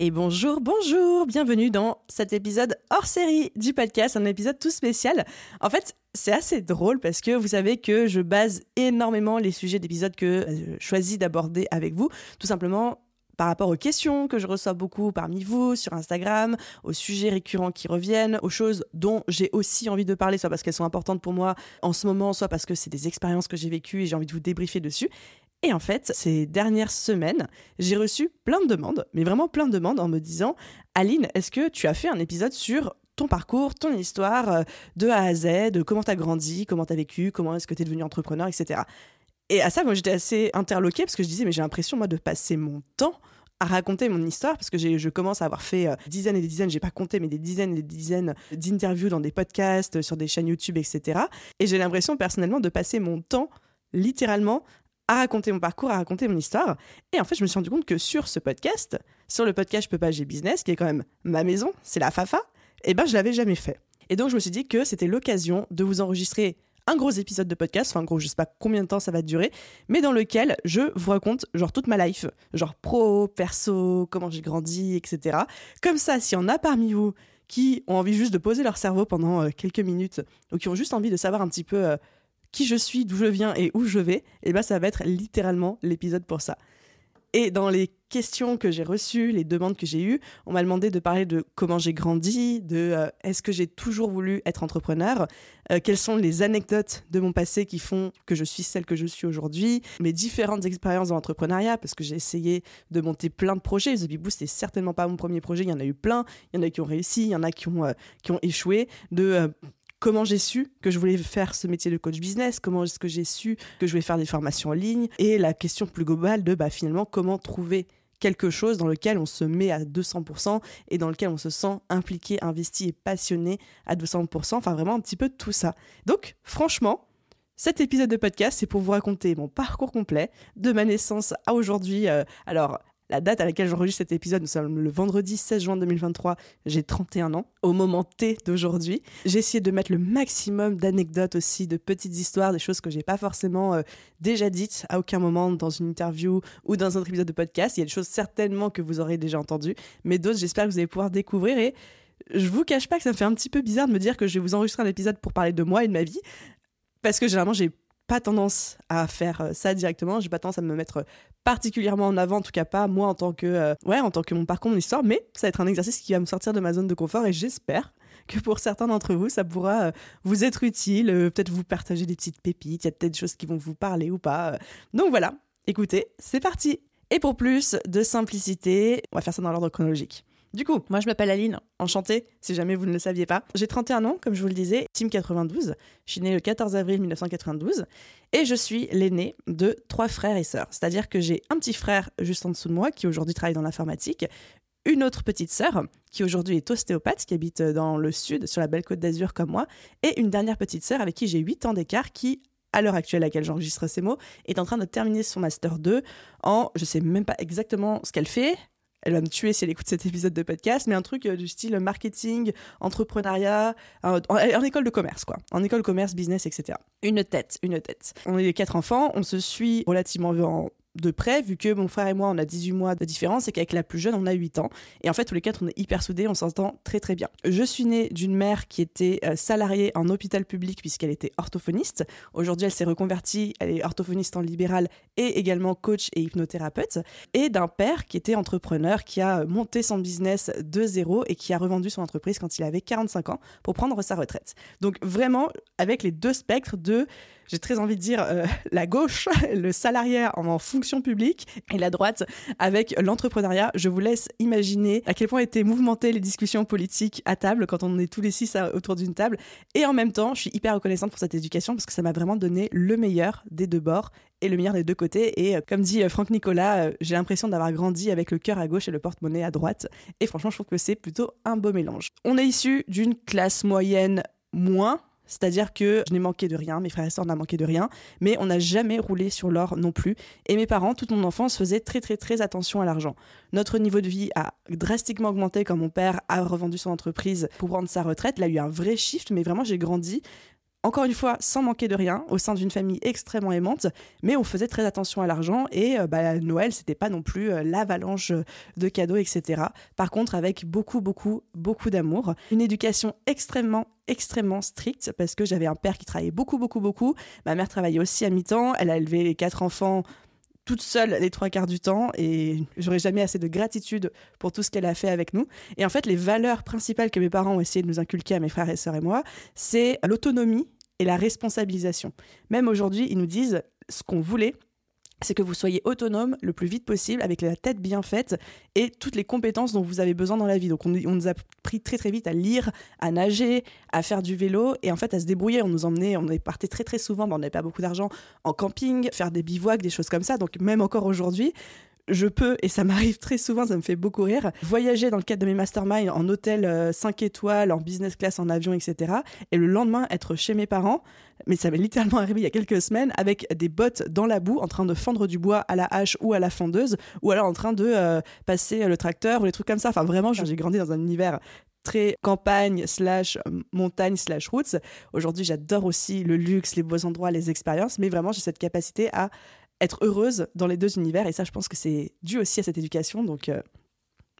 Et bonjour, bonjour, bienvenue dans cet épisode hors série du podcast, un épisode tout spécial. En fait, c'est assez drôle parce que vous savez que je base énormément les sujets d'épisodes que je choisis d'aborder avec vous, tout simplement par rapport aux questions que je reçois beaucoup parmi vous sur Instagram, aux sujets récurrents qui reviennent, aux choses dont j'ai aussi envie de parler, soit parce qu'elles sont importantes pour moi en ce moment, soit parce que c'est des expériences que j'ai vécues et j'ai envie de vous débriefer dessus. Et en fait, ces dernières semaines, j'ai reçu plein de demandes, mais vraiment plein de demandes en me disant Aline, est-ce que tu as fait un épisode sur ton parcours, ton histoire euh, de A à Z, comment tu as grandi, comment tu as vécu, comment est-ce que tu es devenu entrepreneur, etc. Et à ça, moi, j'étais assez interloquée parce que je disais, mais j'ai l'impression, moi, de passer mon temps à raconter mon histoire parce que je commence à avoir fait euh, dizaines et des dizaines, j'ai pas compté, mais des dizaines et des dizaines d'interviews dans des podcasts, sur des chaînes YouTube, etc. Et j'ai l'impression personnellement de passer mon temps littéralement à raconter mon parcours, à raconter mon histoire. Et en fait, je me suis rendu compte que sur ce podcast, sur le podcast Je peux pas, j'ai business, qui est quand même ma maison, c'est la Fafa, et eh ben je l'avais jamais fait. Et donc je me suis dit que c'était l'occasion de vous enregistrer un gros épisode de podcast, enfin gros, je sais pas combien de temps ça va durer, mais dans lequel je vous raconte genre toute ma life, genre pro, perso, comment j'ai grandi, etc. Comme ça, s'il y en a parmi vous qui ont envie juste de poser leur cerveau pendant euh, quelques minutes, ou qui ont juste envie de savoir un petit peu euh, qui je suis, d'où je viens et où je vais, et eh ben ça va être littéralement l'épisode pour ça. Et dans les questions que j'ai reçues, les demandes que j'ai eues, on m'a demandé de parler de comment j'ai grandi, de euh, est-ce que j'ai toujours voulu être entrepreneur, euh, quelles sont les anecdotes de mon passé qui font que je suis celle que je suis aujourd'hui, mes différentes expériences dans l'entrepreneuriat, parce que j'ai essayé de monter plein de projets. The Boost, c'est certainement pas mon premier projet, il y en a eu plein, il y en a qui ont réussi, il y en a qui ont, euh, qui ont échoué, de comment j'ai su que je voulais faire ce métier de coach business, comment est-ce que j'ai su que je voulais faire des formations en ligne, et la question plus globale de bah, finalement comment trouver quelque chose dans lequel on se met à 200% et dans lequel on se sent impliqué, investi et passionné à 200%, enfin vraiment un petit peu tout ça. Donc franchement, cet épisode de podcast, c'est pour vous raconter mon parcours complet de ma naissance à aujourd'hui. Euh, alors, la date à laquelle j'enregistre cet épisode, nous sommes le vendredi 16 juin 2023, j'ai 31 ans, au moment T d'aujourd'hui. J'ai essayé de mettre le maximum d'anecdotes aussi, de petites histoires, des choses que j'ai pas forcément euh, déjà dites à aucun moment dans une interview ou dans un autre épisode de podcast. Il y a des choses certainement que vous aurez déjà entendues, mais d'autres j'espère que vous allez pouvoir découvrir et je vous cache pas que ça me fait un petit peu bizarre de me dire que je vais vous enregistrer un épisode pour parler de moi et de ma vie, parce que généralement j'ai pas tendance à faire euh, ça directement. J'ai pas tendance à me mettre particulièrement en avant, en tout cas pas moi en tant que euh, ouais en tant que mon parcours, mon histoire. Mais ça va être un exercice qui va me sortir de ma zone de confort et j'espère que pour certains d'entre vous, ça pourra euh, vous être utile. peut-être vous partager des petites pépites. Il y a peut-être des choses qui vont vous parler ou pas. Donc voilà. Écoutez, c'est parti. Et pour plus de simplicité, on va faire ça dans l'ordre chronologique. Du coup, moi je m'appelle Aline, enchantée si jamais vous ne le saviez pas. J'ai 31 ans, comme je vous le disais, Team 92. Je suis née le 14 avril 1992 et je suis l'aînée de trois frères et sœurs. C'est-à-dire que j'ai un petit frère juste en dessous de moi qui aujourd'hui travaille dans l'informatique, une autre petite sœur qui aujourd'hui est ostéopathe, qui habite dans le sud, sur la belle côte d'Azur comme moi, et une dernière petite sœur avec qui j'ai 8 ans d'écart qui à l'heure actuelle à laquelle j'enregistre ces mots, est en train de terminer son master 2 en, je sais même pas exactement ce qu'elle fait, elle va me tuer si elle écoute cet épisode de podcast, mais un truc euh, du style marketing, entrepreneuriat, en, école de commerce, quoi. En école de commerce, business, etc. Une tête, une tête. On est les quatre enfants, on se suit relativement en, de près, vu que mon frère et moi, on a 18 mois de différence et qu'avec la plus jeune, on a 8 ans. Et en fait, tous les quatre, on est hyper soudés, on s'entend très très bien. Je suis née d'une mère qui était euh, salariée en hôpital public puisqu'elle était orthophoniste. Aujourd'hui, elle s'est reconvertie, elle est orthophoniste en libéral et également coach et hypnothérapeute. Et d'un père qui était entrepreneur, qui a monté son business de zéro et qui a revendu son entreprise quand il avait 45 ans pour prendre sa retraite. Donc vraiment, avec les deux spectres de j'ai très envie de dire euh, la gauche, le salariat en fonction publique et la droite avec l'entrepreneuriat. Je vous laisse imaginer à quel point étaient mouvementées les discussions politiques à table quand on est tous les six autour d'une table. Et en même temps, je suis hyper reconnaissante pour cette éducation parce que ça m'a vraiment donné le meilleur des deux bords et le meilleur des deux côtés. Et euh, comme dit euh, Franck Nicolas, j'ai l'impression d'avoir grandi avec le cœur à gauche et le porte-monnaie à droite. Et franchement, je trouve que c'est plutôt un beau mélange. On est issu d'une classe moyenne moins c'est-à-dire que je n'ai manqué de rien, mes frères et sœurs n'ont manqué de rien, mais on n'a jamais roulé sur l'or non plus. Et mes parents, toute mon enfance, faisaient très très très attention à l'argent. Notre niveau de vie a drastiquement augmenté quand mon père a revendu son entreprise pour prendre sa retraite. Il a eu un vrai shift, mais vraiment j'ai grandi encore une fois, sans manquer de rien, au sein d'une famille extrêmement aimante, mais on faisait très attention à l'argent et euh, bah, Noël, c'était pas non plus euh, l'avalanche de cadeaux, etc. Par contre, avec beaucoup, beaucoup, beaucoup d'amour, une éducation extrêmement, extrêmement stricte parce que j'avais un père qui travaillait beaucoup, beaucoup, beaucoup. Ma mère travaillait aussi à mi-temps. Elle a élevé les quatre enfants toute seule les trois quarts du temps et j'aurais jamais assez de gratitude pour tout ce qu'elle a fait avec nous. Et en fait, les valeurs principales que mes parents ont essayé de nous inculquer à mes frères et sœurs et moi, c'est l'autonomie et la responsabilisation. Même aujourd'hui, ils nous disent ce qu'on voulait, c'est que vous soyez autonome le plus vite possible avec la tête bien faite et toutes les compétences dont vous avez besoin dans la vie. Donc on, nous a pris très très vite à lire, à nager, à faire du vélo et en fait à se débrouiller. On nous emmenait, on parti très très souvent, on n'avait pas beaucoup d'argent, en camping, faire des bivouacs, des choses comme ça. Donc même encore aujourd'hui, je peux, et ça m'arrive très souvent, ça me fait beaucoup rire, voyager dans le cadre de mes masterminds en hôtel 5 euh, étoiles, en business class, en avion, etc. Et le lendemain, être chez mes parents, mais ça m'est littéralement arrivé il y a quelques semaines, avec des bottes dans la boue, en train de fendre du bois à la hache ou à la fendeuse, ou alors en train de euh, passer le tracteur ou des trucs comme ça. Enfin, vraiment, j'ai grandi dans un univers très campagne slash montagne slash routes. Aujourd'hui, j'adore aussi le luxe, les beaux endroits, les expériences, mais vraiment, j'ai cette capacité à être heureuse dans les deux univers. Et ça, je pense que c'est dû aussi à cette éducation. Donc, euh,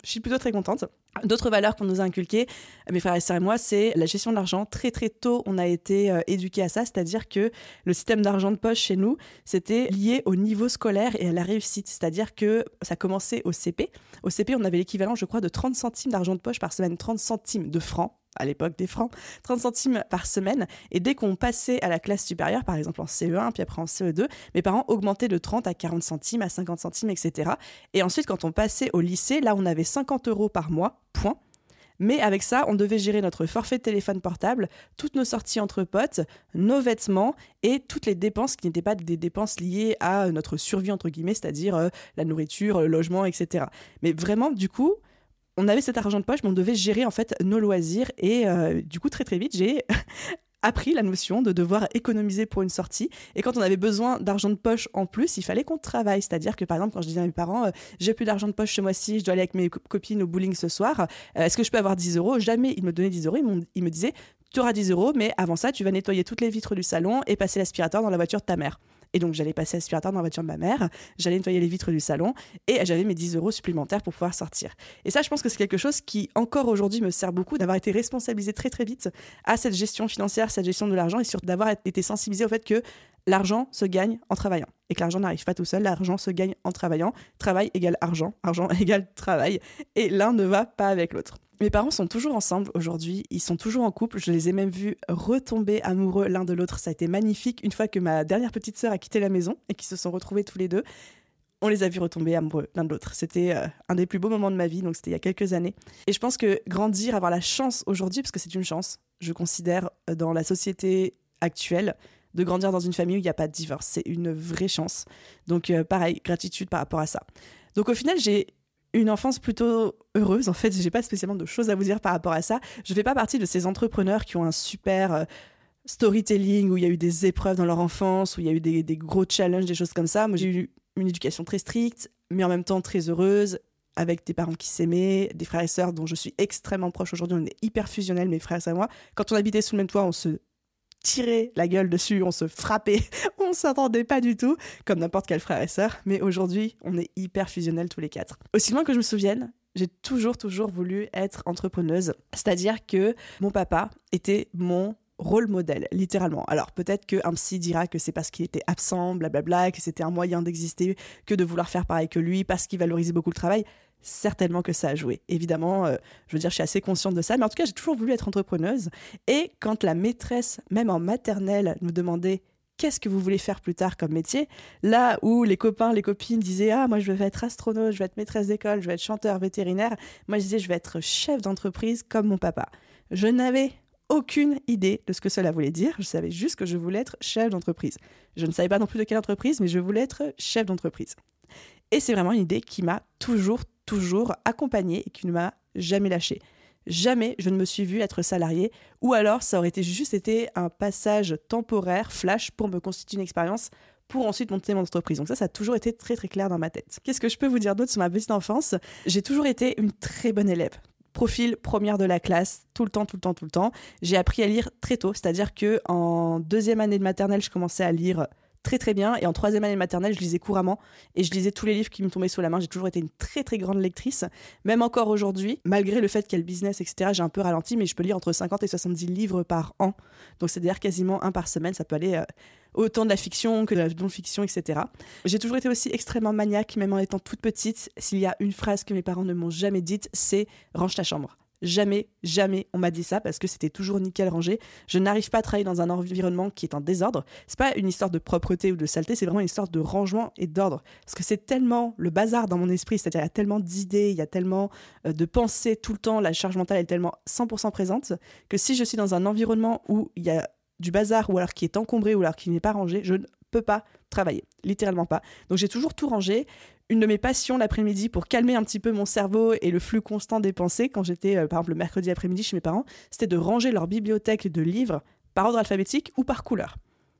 je suis plutôt très contente. D'autres valeurs qu'on nous a inculquées, mes frères et sœurs et moi, c'est la gestion de l'argent. Très très tôt, on a été euh, éduqués à ça, c'est-à-dire que le système d'argent de poche chez nous, c'était lié au niveau scolaire et à la réussite. C'est-à-dire que ça commençait au CP. Au CP, on avait l'équivalent, je crois, de 30 centimes d'argent de poche par semaine, 30 centimes de francs à l'époque des francs, 30 centimes par semaine. Et dès qu'on passait à la classe supérieure, par exemple en CE1, puis après en CE2, mes parents augmentaient de 30 à 40 centimes, à 50 centimes, etc. Et ensuite, quand on passait au lycée, là, on avait 50 euros par mois, point. Mais avec ça, on devait gérer notre forfait de téléphone portable, toutes nos sorties entre potes, nos vêtements et toutes les dépenses qui n'étaient pas des dépenses liées à notre survie, entre guillemets, c'est-à-dire euh, la nourriture, le logement, etc. Mais vraiment, du coup, on avait cet argent de poche, mais on devait gérer en fait nos loisirs. Et euh, du coup, très très vite, j'ai appris la notion de devoir économiser pour une sortie. Et quand on avait besoin d'argent de poche en plus, il fallait qu'on travaille. C'est-à-dire que par exemple, quand je disais à mes parents, euh, j'ai plus d'argent de poche ce mois-ci, je dois aller avec mes copines au bowling ce soir, euh, est-ce que je peux avoir 10 euros? Jamais ils me donnaient 10 euros. Ils, me disaient, tu auras 10 euros, mais avant ça, tu vas nettoyer toutes les vitres du salon et passer l'aspirateur dans la voiture de ta mère. Et donc, j'allais passer l'aspirateur dans la voiture de ma mère, j'allais nettoyer les vitres du salon et j'avais mes 10 euros supplémentaires pour pouvoir sortir. Et ça, je pense que c'est quelque chose qui, encore aujourd'hui, me sert beaucoup d'avoir été responsabilisé très, très vite à cette gestion financière, cette gestion de l'argent et surtout d'avoir été sensibilisé au fait que l'argent se gagne en travaillant et que l'argent n'arrive pas tout seul, l'argent se gagne en travaillant. Travail égale argent, argent égale travail et l'un ne va pas avec l'autre. Mes parents sont toujours ensemble aujourd'hui, ils sont toujours en couple, je les ai même vus retomber amoureux l'un de l'autre, ça a été magnifique une fois que ma dernière petite sœur a quitté la maison et qu'ils se sont retrouvés tous les deux. On les a vus retomber amoureux l'un de l'autre. C'était euh, un des plus beaux moments de ma vie, donc c'était il y a quelques années. Et je pense que grandir, avoir la chance aujourd'hui, parce que c'est une chance, je considère euh, dans la société actuelle, de grandir dans une famille où il n'y a pas de divorce. C'est une vraie chance. Donc euh, pareil, gratitude par rapport à ça. Donc au final, j'ai une enfance plutôt heureuse. En fait, j'ai pas spécialement de choses à vous dire par rapport à ça. Je fais pas partie de ces entrepreneurs qui ont un super euh, storytelling où il y a eu des épreuves dans leur enfance, où il y a eu des, gros challenges, des choses comme ça. Moi, j'ai eu une éducation très stricte, mais en même temps très heureuse, avec des parents qui s'aimaient, des frères et sœurs dont je suis extrêmement proche aujourd'hui. On est hyper fusionnels, mes frères et moi. Quand on habitait sous le même toit, on se tirait la gueule dessus, on se frappait, on s'entendait pas du tout, comme n'importe quel frère et sœur, mais aujourd'hui, on est hyper fusionnels tous les quatre. Aussi loin que je me souvienne, j'ai toujours, toujours voulu être entrepreneuse. C'est-à-dire que mon papa était mon rôle modèle, littéralement. Alors peut-être qu'un psy dira que c'est parce qu'il était absent, blablabla, que c'était un moyen d'exister, que de vouloir faire pareil que lui, parce qu'il valorisait beaucoup le travail certainement que ça a joué. Évidemment, euh, je veux dire, je suis assez consciente de ça, mais en tout cas, j'ai toujours voulu être entrepreneuse. Et quand la maîtresse, même en maternelle, nous demandait qu'est-ce que vous voulez faire plus tard comme métier? Là où les copains, les copines disaient Ah, moi je vais être astronaute, je vais être maîtresse d'école, je vais être chanteur vétérinaire. Moi je disais Je vais être chef d'entreprise comme mon papa. Je n'avais aucune idée de ce que cela voulait dire. Je savais juste que je voulais être chef d'entreprise. Je ne savais pas non plus de quelle entreprise, mais je voulais être chef d'entreprise. Et c'est vraiment une idée qui m'a toujours, toujours accompagnée et qui ne m'a jamais lâchée. Jamais je ne me suis vue être salarié, ou alors ça aurait été juste été un passage temporaire, flash, pour me constituer une expérience pour ensuite monter mon entreprise. Donc ça, ça a toujours été très très clair dans ma tête. Qu'est-ce que je peux vous dire d'autre sur ma petite enfance? J'ai toujours été une très bonne élève profil première de la classe, tout le temps, tout le temps, tout le temps. J'ai appris à lire très tôt, c'est-à-dire que en deuxième année de maternelle, je commençais à lire très très bien et en troisième année maternelle, je lisais couramment et je lisais tous les livres qui me tombaient sous la main. J'ai toujours été une très très grande lectrice, même encore aujourd'hui, malgré le fait qu'il y a le business, etc. J'ai un peu ralenti, mais je peux lire entre 50 et 70 livres par an. Donc c'est-à-dire quasiment un par semaine. Ça peut aller euh, autant de la fiction que de la non-fiction, etc. J'ai toujours été aussi extrêmement maniaque, même en étant toute petite. S'il y a une phrase que mes parents ne m'ont jamais dite, c'est range ta chambre. Jamais, jamais on m'a dit ça parce que c'était toujours nickel rangé. Je n'arrive pas à travailler dans un environnement qui est en désordre. C'est pas une histoire de propreté ou de saleté, c'est vraiment une histoire de rangement et d'ordre. Parce que c'est tellement le bazar dans mon esprit, c'est-à-dire il y a tellement d'idées, il y a tellement euh, de pensées tout le temps, la charge mentale est tellement 100% présente que si je suis dans un environnement où il y a du bazar ou alors qui est encombré ou alors qui n'est pas rangé, je ne peux pas travailler, littéralement pas. Donc j'ai toujours tout rangé. Une de mes passions l'après-midi pour calmer un petit peu mon cerveau et le flux constant des pensées quand j'étais euh, par exemple le mercredi après-midi chez mes parents, c'était de ranger leur bibliothèque de livres par ordre alphabétique ou par couleur.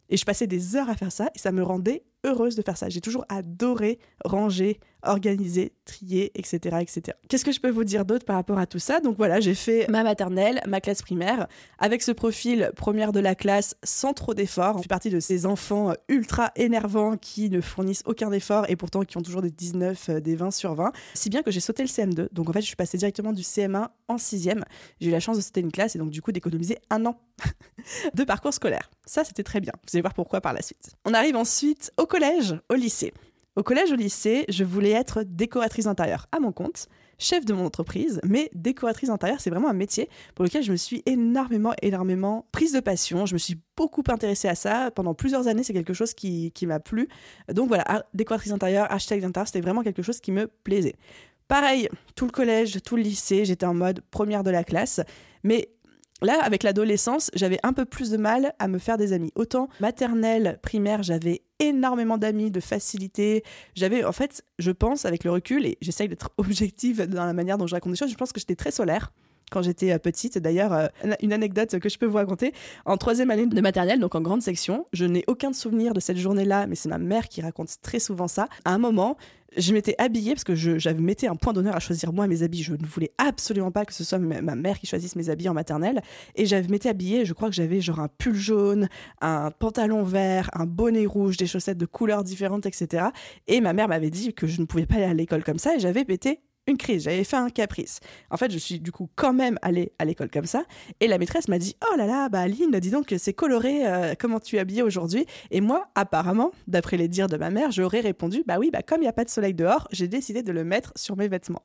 Et je passais des heures à faire ça et ça me rendait heureuse de faire ça. J'ai toujours adoré ranger, organiser, trier, etc. etc. Qu'est-ce que je peux vous dire d'autre par rapport à tout ça? Donc voilà, j'ai fait ma maternelle, ma classe primaire, avec ce profil première de la classe sans trop d'efforts. Je fais partie de ces enfants ultra énervants qui ne fournissent aucun effort et pourtant qui ont toujours des 19, euh, des 20 sur 20. Si bien que j'ai sauté le CM2. Donc en fait, je suis passée directement du CM1 en 6e. J'ai eu la chance de sauter une classe et donc du coup d'économiser un an de parcours scolaire. Ça, c'était très bien. Vous allez voir pourquoi par la suite. On arrive ensuite au collège, au lycée. Au collège, au lycée, je voulais être décoratrice intérieure à mon compte, chef de mon entreprise, mais décoratrice intérieure, c'est vraiment un métier pour lequel je me suis énormément, énormément prise de passion. Je me suis beaucoup intéressée à ça. Pendant plusieurs années, c'est quelque chose qui, qui m'a plu. Donc voilà, décoratrice intérieure, architecte d'intérieur, c'était vraiment quelque chose qui me plaisait. Pareil, tout le collège, tout le lycée, j'étais en mode première de la classe. Mais Là, avec l'adolescence, j'avais un peu plus de mal à me faire des amis. Autant maternelle, primaire, j'avais énormément d'amis, de facilité. J'avais, en fait, je pense, avec le recul, et j'essaye d'être objective dans la manière dont je raconte les choses, je pense que j'étais très solaire quand j'étais euh, petite. D'ailleurs, euh, une anecdote que je peux vous raconter. En troisième année de maternelle, donc en grande section, je n'ai aucun souvenir de cette journée-là, mais c'est ma mère qui raconte très souvent ça. À un moment, je m'étais habillée parce que j'avais mettais un point d'honneur à choisir moi mes habits. Je ne voulais absolument pas que ce soit ma mère qui choisisse mes habits en maternelle. Et j'avais m'étais habillée, je crois que j'avais genre un pull jaune, un pantalon vert, un bonnet rouge, des chaussettes de couleurs différentes, etc. Et ma mère m'avait dit que je ne pouvais pas aller à l'école comme ça et j'avais pété une crise, j'avais fait un caprice. En fait, je suis du coup quand même allée à l'école comme ça. Et la maîtresse m'a dit Oh là là, bah Aline, dis donc, c'est coloré, euh, comment tu es habillée aujourd'hui? Et moi, apparemment, d'après les dires de ma mère, j'aurais répondu Bah oui, bah comme il n'y a pas de soleil dehors, j'ai décidé de le mettre sur mes vêtements.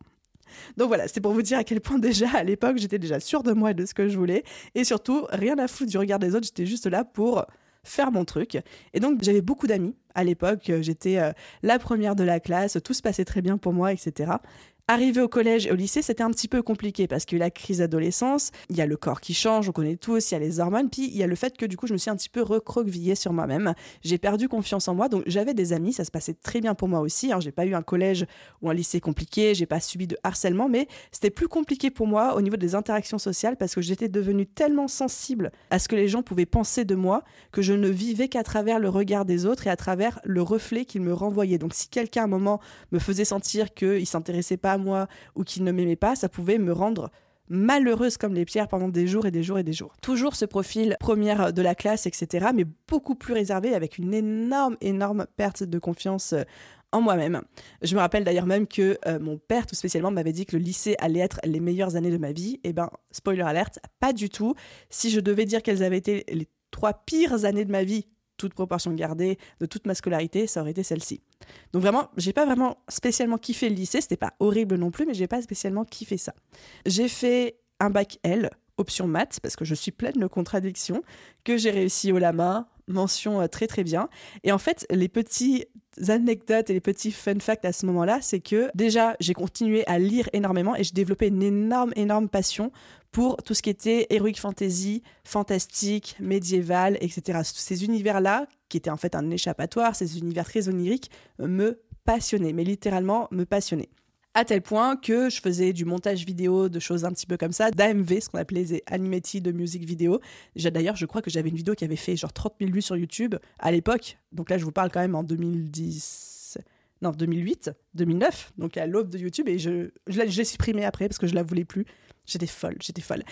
Donc voilà, c'est pour vous dire à quel point déjà à l'époque j'étais déjà sûre de moi et de ce que je voulais. Et surtout, rien à foutre du regard des autres, j'étais juste là pour faire mon truc. Et donc j'avais beaucoup d'amis à l'époque, j'étais euh, la première de la classe, tout se passait très bien pour moi, etc. Arrivé au collège et au lycée, c'était un petit peu compliqué parce qu'il y a eu la crise d'adolescence, il y a le corps qui change, on connaît tous, il y a les hormones, puis il y a le fait que du coup je me suis un petit peu recroquevillée sur moi-même. J'ai perdu confiance en moi, donc j'avais des amis, ça se passait très bien pour moi aussi. Hein. J'ai pas eu un collège ou un lycée compliqué, j'ai pas subi de harcèlement, mais c'était plus compliqué pour moi au niveau des interactions sociales parce que j'étais devenue tellement sensible à ce que les gens pouvaient penser de moi que je ne vivais qu'à travers le regard des autres et à travers le reflet qu'ils me renvoyaient. Donc si quelqu'un à un moment me faisait sentir qu'il s'intéressait pas moi ou qu'il ne m'aimait pas, ça pouvait me rendre malheureuse comme les pierres pendant des jours et des jours et des jours. Toujours ce profil première de la classe, etc., mais beaucoup plus réservé avec une énorme, énorme perte de confiance euh, en moi-même. Je me rappelle d'ailleurs même que euh, mon père tout spécialement m'avait dit que le lycée allait être les meilleures années de ma vie. Et eh ben, spoiler alerte, pas du tout. Si je devais dire quelles avaient été les trois pires années de ma vie toute proportion gardée, de toute ma scolarité, ça aurait été celle-ci. Donc vraiment, j'ai pas vraiment spécialement kiffé le lycée, c'était pas horrible non plus, mais j'ai pas spécialement kiffé ça. J'ai fait un bac L, option maths, parce que je suis pleine de contradictions, que j'ai réussi au la main, mention euh, très très bien. Et en fait, les petits anecdotes et les petits fun facts à ce moment-là, c'est que déjà, j'ai continué à lire énormément et j'ai développé une énorme, énorme passion pour tout ce qui était heroic fantasy, fantastique, médiéval, etc. Ces univers-là, qui étaient en fait un échappatoire, ces univers très oniriques, me passionnaient, mais littéralement me passionnaient à tel point que je faisais du montage vidéo, de choses un petit peu comme ça, d'AMV, ce qu'on appelait des animated de musique vidéo. D'ailleurs, je crois que j'avais une vidéo qui avait fait genre 30 000 vues sur YouTube à l'époque. Donc là, je vous parle quand même en 2010, non, 2008, 2009, donc à l'aube de YouTube, et je, je l'ai supprimé après parce que je la voulais plus. J'étais folle, j'étais folle.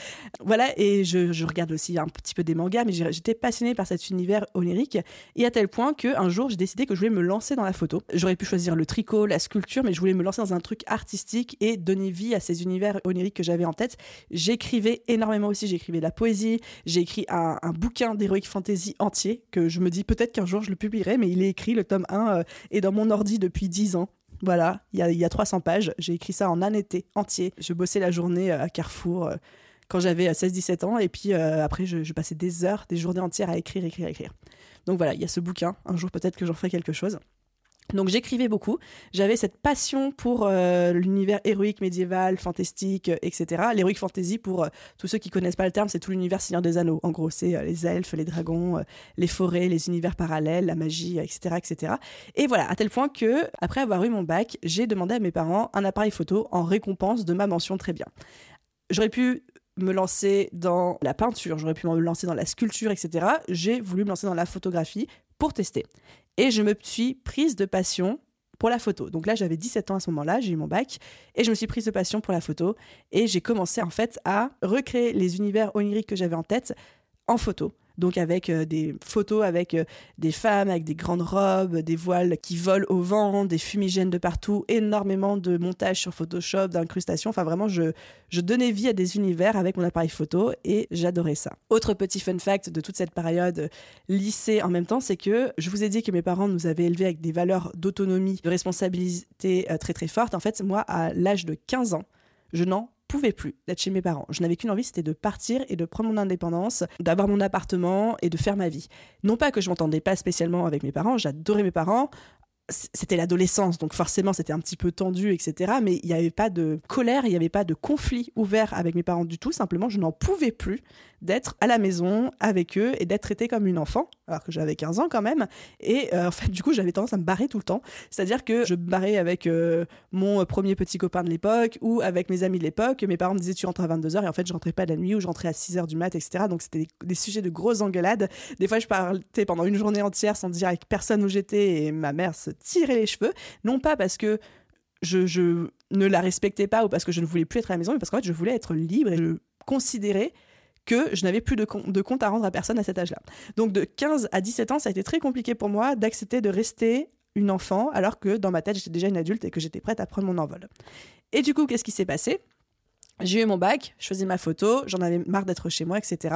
Voilà, et je, regarde aussi un petit peu des mangas, mais j'étais passionnée par cet univers onirique, et à tel point qu'un jour, j'ai décidé que je voulais me lancer dans la photo. J'aurais pu choisir le tricot, la sculpture, mais je voulais me lancer dans un truc artistique et donner vie à ces univers oniriques que j'avais en tête. J'écrivais énormément aussi, j'écrivais de la poésie, j'ai écrit un, bouquin d'heroic fantasy entier, que je me dis peut-être qu'un jour je le publierai, mais il est écrit, le tome 1 euh, est dans mon ordi depuis 10 ans. Voilà, il y a, 300 pages. J'ai écrit ça en un été entier. Je bossais la journée euh, à Carrefour euh, quand j'avais 16-17 euh, ans. Et puis après, je, passais des heures, des journées entières à écrire, écrire, écrire. Donc voilà, il y a ce bouquin. Un jour, peut-être que j'en ferai quelque chose. Donc j'écrivais beaucoup, j'avais cette passion pour euh, l'univers héroïque, médiéval, fantastique, euh, etc. L'héroïque fantasy, pour euh, tous ceux qui connaissent pas le terme, c'est tout l'univers Seigneur des Anneaux. En gros, c'est les elfes, les dragons, les forêts, les univers parallèles, la magie, etc., etc. Et voilà, à tel point que, après avoir eu mon bac, j'ai demandé à mes parents un appareil photo en récompense de ma mention très bien. J'aurais pu me lancer dans la peinture, j'aurais pu me lancer dans la sculpture, etc. J'ai voulu me lancer dans la photographie pour tester. Et je me suis prise de passion pour la photo. Donc là, j'avais 17 ans à ce moment-là, j'ai eu mon bac, et je me suis prise de passion pour la photo, et j'ai commencé en fait à recréer les univers oniriques que j'avais en tête en photo donc avec euh, des photos avec euh, des femmes avec des grandes robes, des voiles qui volent au vent, des fumigènes de partout, énormément de montages sur Photoshop, d'incrustations. Enfin, vraiment, je, je donnais vie à des univers avec mon appareil photo et j'adorais ça. Autre petit fun fact de toute cette période euh, lycée en même temps, c'est que je vous ai dit que mes parents nous avaient élevés avec des valeurs d'autonomie, de responsabilité très très fortes. En fait, moi, à l'âge de 15 ans, je n'en pouvais plus d'être chez mes parents. Je n'avais qu'une envie, c'était de partir et de prendre mon indépendance, d'avoir mon appartement et de faire ma vie. Non pas que je m'entendais pas spécialement avec mes parents, j'adorais mes parents, c'était l'adolescence, donc forcément c'était un petit peu tendu, etc. Mais il n'y avait pas de colère, il n'y avait pas de conflit ouvert avec mes parents du tout. Simplement, je n'en pouvais plus d'être à la maison avec eux et d'être traitée comme une enfant, alors que j'avais 15 ans quand même. Et euh, en fait, du coup, j'avais tendance à me barrer tout le temps. C'est-à-dire que je me barrais avec euh, mon premier petit copain de l'époque ou avec mes amis de l'époque. Mes parents me disaient tu rentres à 22h et en fait, je rentrais pas la nuit ou je rentrais à 6h du mat, etc. Donc c'était des, sujets de grosses engueulades. Des fois, je parlais pendant une journée entière sans dire avec personne où j'étais et ma mère se tirait les cheveux. Non pas parce que je, ne la respectais pas ou parce que je ne voulais plus être à la maison, mais parce qu'en fait, je voulais être libre et je considérais que je n'avais plus de, de, compte à rendre à personne à cet âge-là. Donc de 15 à 17 ans, ça a été très compliqué pour moi d'accepter de rester une enfant alors que dans ma tête j'étais déjà une adulte et que j'étais prête à prendre mon envol. Et du coup, qu'est-ce qui s'est passé? J'ai eu mon bac, je faisais ma photo, j'en avais marre d'être chez moi, etc.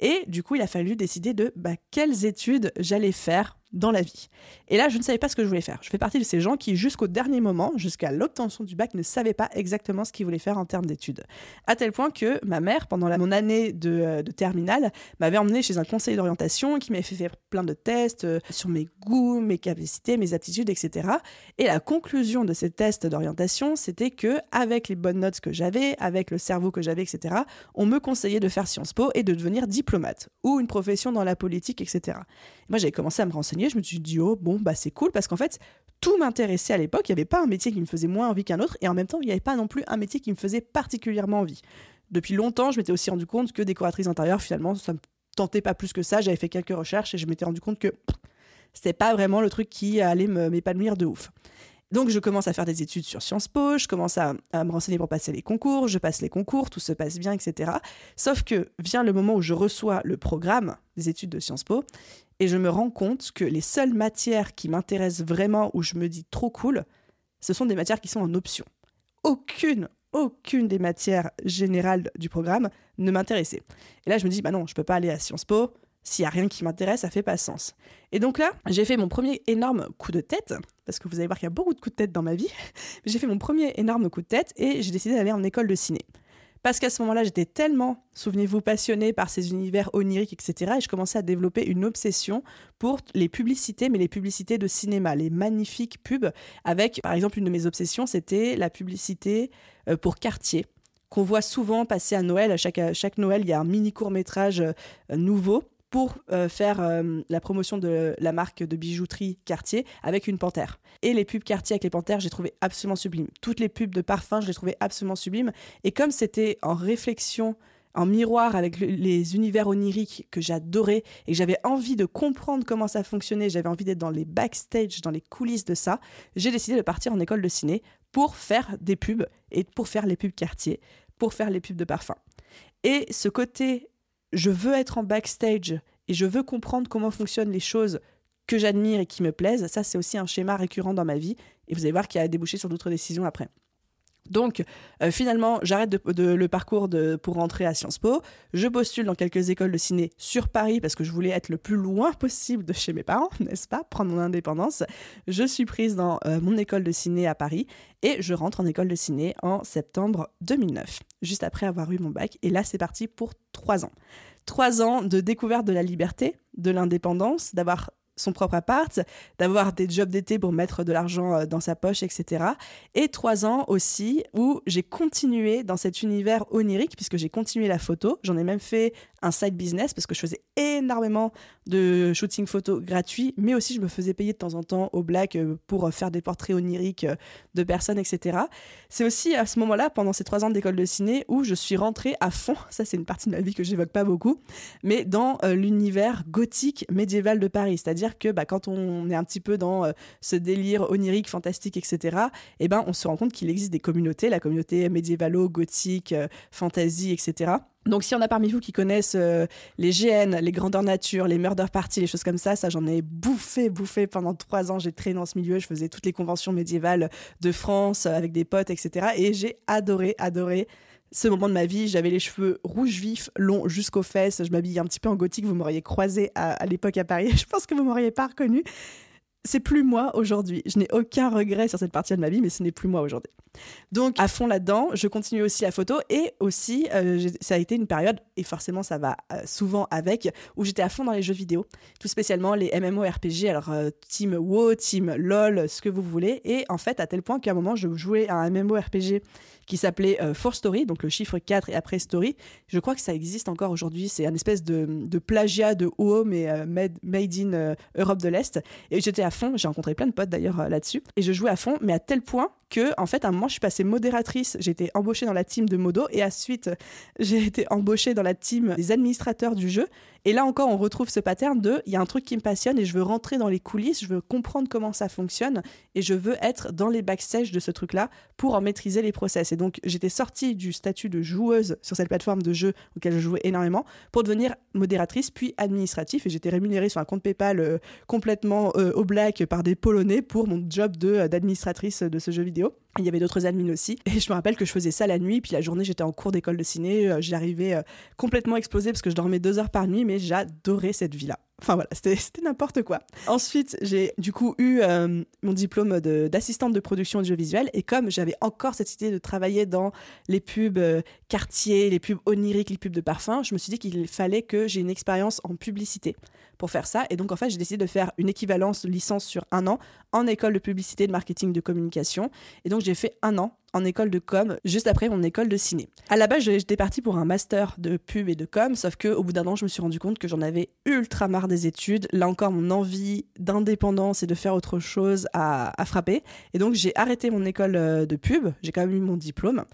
Et du coup, il a fallu décider de bah, quelles études j'allais faire dans la vie. Et là, je ne savais pas ce que je voulais faire. Je fais partie de ces gens qui, jusqu'au dernier moment, jusqu'à l'obtention du bac, ne savaient pas exactement ce qu'ils voulaient faire en termes d'études. À tel point que ma mère, pendant mon année de, euh, terminale, m'avait emmené chez un conseiller d'orientation qui m'avait fait faire plein de tests euh, sur mes goûts, mes capacités, mes aptitudes, etc. Et la conclusion de ces tests d'orientation, c'était que avec les bonnes notes que j'avais, avec le cerveau que j'avais, etc., on me conseillait de faire Sciences Po et de devenir diplomate ou une profession dans la politique, etc. moi, j'avais commencé à me renseigner je me suis dit, oh, bon, bah c'est cool parce qu'en fait, tout m'intéressait à l'époque. Il n'y avait pas un métier qui me faisait moins envie qu'un autre et en même temps, il n'y avait pas non plus un métier qui me faisait particulièrement envie. Depuis longtemps, je m'étais aussi rendu compte que décoratrice intérieure, finalement, ça me tentait pas plus que ça. J'avais fait quelques recherches et je m'étais rendu compte que c'était pas vraiment le truc qui allait m'épanouir de ouf. Donc je commence à faire des études sur Sciences Po, je commence à, me renseigner pour passer les concours, je passe les concours, tout se passe bien, etc. Sauf que vient le moment où je reçois le programme des études de Sciences Po et je me rends compte que les seules matières qui m'intéressent vraiment, où je me dis trop cool, ce sont des matières qui sont en option. Aucune, aucune des matières générales du programme ne m'intéressait. Et là, je me dis, bah non, je peux pas aller à Sciences Po. S'il y a rien qui m'intéresse, ça fait pas sens. Et donc là, j'ai fait mon premier énorme coup de tête, parce que vous allez voir qu'il y a beaucoup de coups de tête dans ma vie. j'ai fait mon premier énorme coup de tête et j'ai décidé d'aller en école de ciné. Parce qu'à ce moment-là, j'étais tellement, souvenez-vous, passionnée par ces univers oniriques, etc. Et je commençais à développer une obsession pour les publicités, mais les publicités de cinéma, les magnifiques pubs. Avec, par exemple, une de mes obsessions, c'était la publicité euh, pour Cartier qu'on voit souvent passer à Noël. À chaque, chaque Noël, il y a un mini court métrage euh, nouveau pour euh, faire euh, la promotion de la marque de bijouterie Cartier avec une panthère. Et les pubs Cartier avec les panthères, j'ai trouvé absolument sublime. Toutes les pubs de parfum, je les trouvais absolument sublimes. Et comme c'était en réflexion en miroir avec les univers oniriques que j'adorais et que j'avais envie de comprendre comment ça fonctionnait, j'avais envie d'être dans les backstage, dans les coulisses de ça, j'ai décidé de partir en école de ciné pour faire des pubs et pour faire les pubs quartier, pour faire les pubs de parfum. Et ce côté je veux être en backstage et je veux comprendre comment fonctionnent les choses que j'admire et qui me plaisent, ça c'est aussi un schéma récurrent dans ma vie et vous allez voir qu'il a débouché sur d'autres décisions après. Donc euh, finalement, j'arrête le parcours pour rentrer à Sciences Po. Je postule dans quelques écoles de ciné sur Paris parce que je voulais être le plus loin possible de chez mes parents, n'est-ce pas? Prendre mon indépendance. Je suis prise dans euh, mon école de ciné à Paris et je rentre en école de ciné en septembre 2009, juste après avoir eu mon bac. Et là, c'est parti pour trois ans. Trois ans de découverte de la liberté, de l'indépendance, d'avoir son propre appart, d'avoir des jobs d'été pour mettre de l'argent euh, dans sa poche, etc. Et trois ans aussi où j'ai continué dans cet univers onirique, puisque j'ai continué la photo. J'en ai même fait un side business parce que je faisais énormément de shooting photo gratuit, mais aussi je me faisais payer de temps en temps au black euh, pour faire des portraits oniriques euh, de personnes, etc. C'est aussi à ce moment-là, pendant ces trois ans d'école de ciné, où je suis rentrée à fond, ça c'est une partie de ma vie que j'évoque pas beaucoup, mais dans l'univers gothique médiéval de Paris, c'est-à-dire que bah, quand on est un petit peu dans euh, ce délire onirique, fantastique, etc., eh ben, on se rend compte qu'il existe des communautés, la communauté médiévalo, gothique, euh, fantasy, etc. Donc s'il y en a parmi vous qui connaissent euh, les GN, les grandeurs nature, les murder parties, les choses comme ça, ça j'en ai bouffé, bouffé pendant trois ans. J'ai traîné dans ce milieu, je faisais toutes les conventions médiévales de France avec des potes, etc. Et j'ai adoré, adoré ce moment de ma vie. J'avais les cheveux rouges vifs, longs jusqu'aux fesses. Je m'habillais un petit peu en gothique. Vous m'auriez croisé à, l'époque à Paris. Je pense que vous m'auriez pas reconnu. C'est plus moi aujourd'hui. Je n'ai aucun regret sur cette partie de ma vie, mais ce n'est plus moi aujourd'hui. Donc, à fond là-dedans, je continue aussi la photo et aussi, euh, ça a été une période, et forcément ça va euh, souvent avec, où j'étais à fond dans les jeux vidéo, tout spécialement les MMORPG, alors euh, Team WoW, Team LOL, ce que vous voulez. Et en fait, à tel point qu'à un moment, je jouais à un MMORPG qui s'appelait euh, Story, donc le chiffre 4 et après Story. Je crois que ça existe encore aujourd'hui. C'est un espèce de, de, plagiat de WoW, mais euh, made, in euh, Europe de l'Est. Et j'étais à fond. J'ai rencontré plein de potes d'ailleurs là-dessus. Et je jouais à fond, mais à tel point en fait, à un moment, je suis passée modératrice. J'ai été embauchée dans la team de Modo et ensuite, j'ai été embauchée dans la team des administrateurs du jeu. Et là encore, on retrouve ce pattern de il y a un truc qui me passionne et je veux rentrer dans les coulisses, je veux comprendre comment ça fonctionne et je veux être dans les backstage de ce truc-là pour en maîtriser les process. Et donc, j'étais sortie du statut de joueuse sur cette plateforme de jeu auquel je jouais énormément pour devenir modératrice puis administratif et j'étais rémunérée sur un compte PayPal euh, complètement euh, au black par des Polonais pour mon job euh, d'administratrice de ce jeu vidéo. よ Il y avait d'autres admins aussi. Et je me rappelle que je faisais ça la nuit, puis la journée j'étais en cours d'école de ciné, euh, j'arrivais euh, complètement explosée parce que je dormais deux heures par nuit, mais j'adorais cette vie-là. Enfin voilà, c'était n'importe quoi. Ensuite, j'ai du coup eu euh, mon diplôme d'assistante de, production audiovisuelle et comme j'avais encore cette idée de travailler dans les pubs quartier, les pubs oniriques, les pubs de parfum, je me suis dit qu'il fallait que j'ai une expérience en publicité pour faire ça. Et donc, en fait, j'ai décidé de faire une équivalence licence sur un an en école de publicité, de marketing, de communication. Et donc, j'ai fait un an en école de com juste après mon école de ciné. À la base, j'étais partie pour un master de pub et de com, sauf que au bout d'un an, je me suis rendu compte que j'en avais ultra marre des études. Là encore, mon envie d'indépendance et de faire autre chose a, a frappé. Et donc, j'ai arrêté mon école euh, de pub. J'ai quand même eu mon diplôme.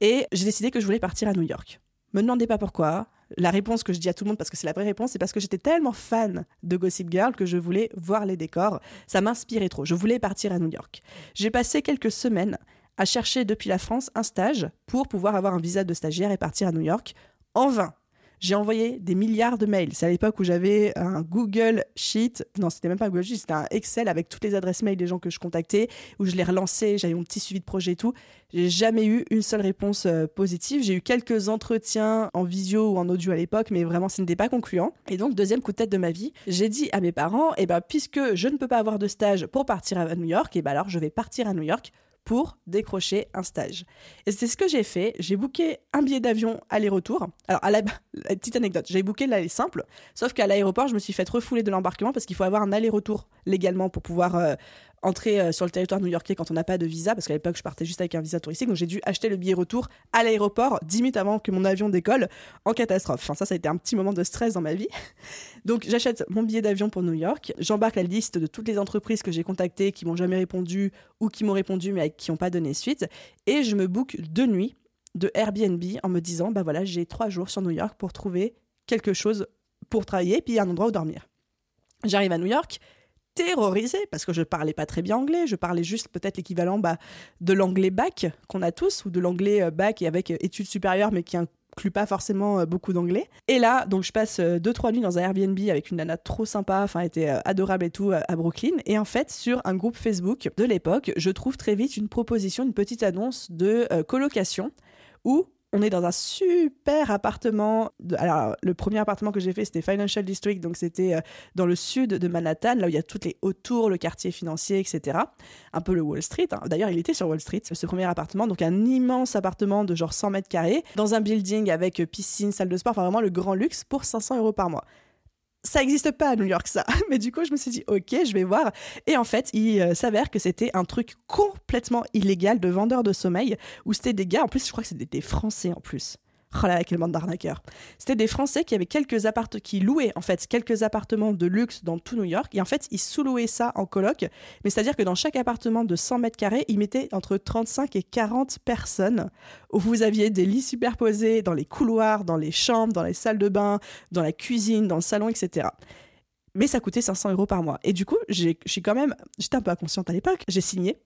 Et j'ai décidé que je voulais partir à New York. Me demandez pas pourquoi la réponse que je dis à tout le monde, parce que c'est la vraie réponse, c'est parce que j'étais tellement fan de Gossip Girl que je voulais voir les décors. Ça m'inspirait trop. Je voulais partir à New York. J'ai passé quelques semaines à chercher depuis la France un stage pour pouvoir avoir un visa de stagiaire et partir à New York. En vain. J'ai envoyé des milliards de mails. C'est à l'époque où j'avais un Google Sheet. Non, c'était même pas un Google Sheet, c'était un Excel avec toutes les adresses mail des gens que je contactais, où je les relançais, j'avais mon petit suivi de projet et tout. J'ai jamais eu une seule réponse euh, positive. J'ai eu quelques entretiens en visio ou en audio à l'époque, mais vraiment, ce n'était pas concluant. Et donc, deuxième coup de tête de ma vie, j'ai dit à mes parents, eh ben, puisque je ne peux pas avoir de stage pour partir à New York, et eh ben alors je vais partir à New York pour décrocher un stage. Et c'est ce que j'ai fait. J'ai booké un billet d'avion aller-retour. Alors, à la, petite anecdote, j'ai booké l'aller simple, sauf qu'à l'aéroport, je me suis fait refouler de l'embarquement parce qu'il faut avoir un aller-retour légalement pour pouvoir euh, entrer euh, sur le territoire new-yorkais quand on n'a pas de visa, parce qu'à l'époque, je partais juste avec un visa touristique. Donc, j'ai dû acheter le billet retour à l'aéroport 10 minutes avant que mon avion décolle en catastrophe. Enfin, ça, ça a été un petit moment de stress dans ma vie. Donc, j'achète mon billet d'avion pour New York. J'embarque la liste de toutes les entreprises que j'ai contactées qui m'ont jamais répondu ou qui m'ont répondu mais qui n'ont pas donné suite. Et je me book deux nuits de Airbnb en me disant, bah voilà, j'ai trois jours sur New York pour trouver quelque chose pour travailler, puis un endroit où dormir. J'arrive à New York, terrorisée parce que je parlais pas très bien anglais, je parlais juste peut-être l'équivalent bah, de l'anglais bac qu'on a tous ou de l'anglais euh, bac et avec euh, études supérieures mais qui inclut pas forcément euh, beaucoup d'anglais. Et là, donc je passe deux trois nuits dans un Airbnb avec une nana trop sympa, enfin était adorable et tout à Brooklyn. Et en fait, sur un groupe Facebook de l'époque, je trouve très vite une proposition, une petite annonce de colocation où on est dans un super appartement. alors, le premier appartement que j'ai fait, c'était Financial District, donc c'était euh, dans le sud de Manhattan, là où il y a toutes les autour, le quartier financier, etc. Un peu le Wall Street. Hein. D'ailleurs, il était sur Wall Street, ce premier appartement. Donc, un immense appartement de genre 100 mètres carrés, dans un building avec piscine, salle de sport, enfin vraiment le grand luxe pour 500 euros par mois ça n'existe pas à New York, ça. Mais du coup, je me suis dit, ok, je vais voir. Et en fait, il euh, s'avère que c'était un truc complètement illégal de vendeur de sommeil, où c'était des gars, en plus, je crois que c'était des Français en plus. Oh là quelle bande d'arnaqueurs. C'était des Français qui avaient quelques appartements, qui louaient en fait quelques appartements de luxe dans tout New York. Et en fait, ils sous-louaient ça en coloc. Mais c'est-à-dire que dans chaque appartement de 100 mètres carrés, ils mettaient entre 35 et 40 personnes où vous aviez des lits superposés dans les couloirs, dans les chambres, dans les salles de bain, dans la cuisine, dans le salon, etc mais ça coûtait 500 euros par mois. Et du coup, suis quand même, j'étais un peu inconsciente à l'époque, j'ai signé.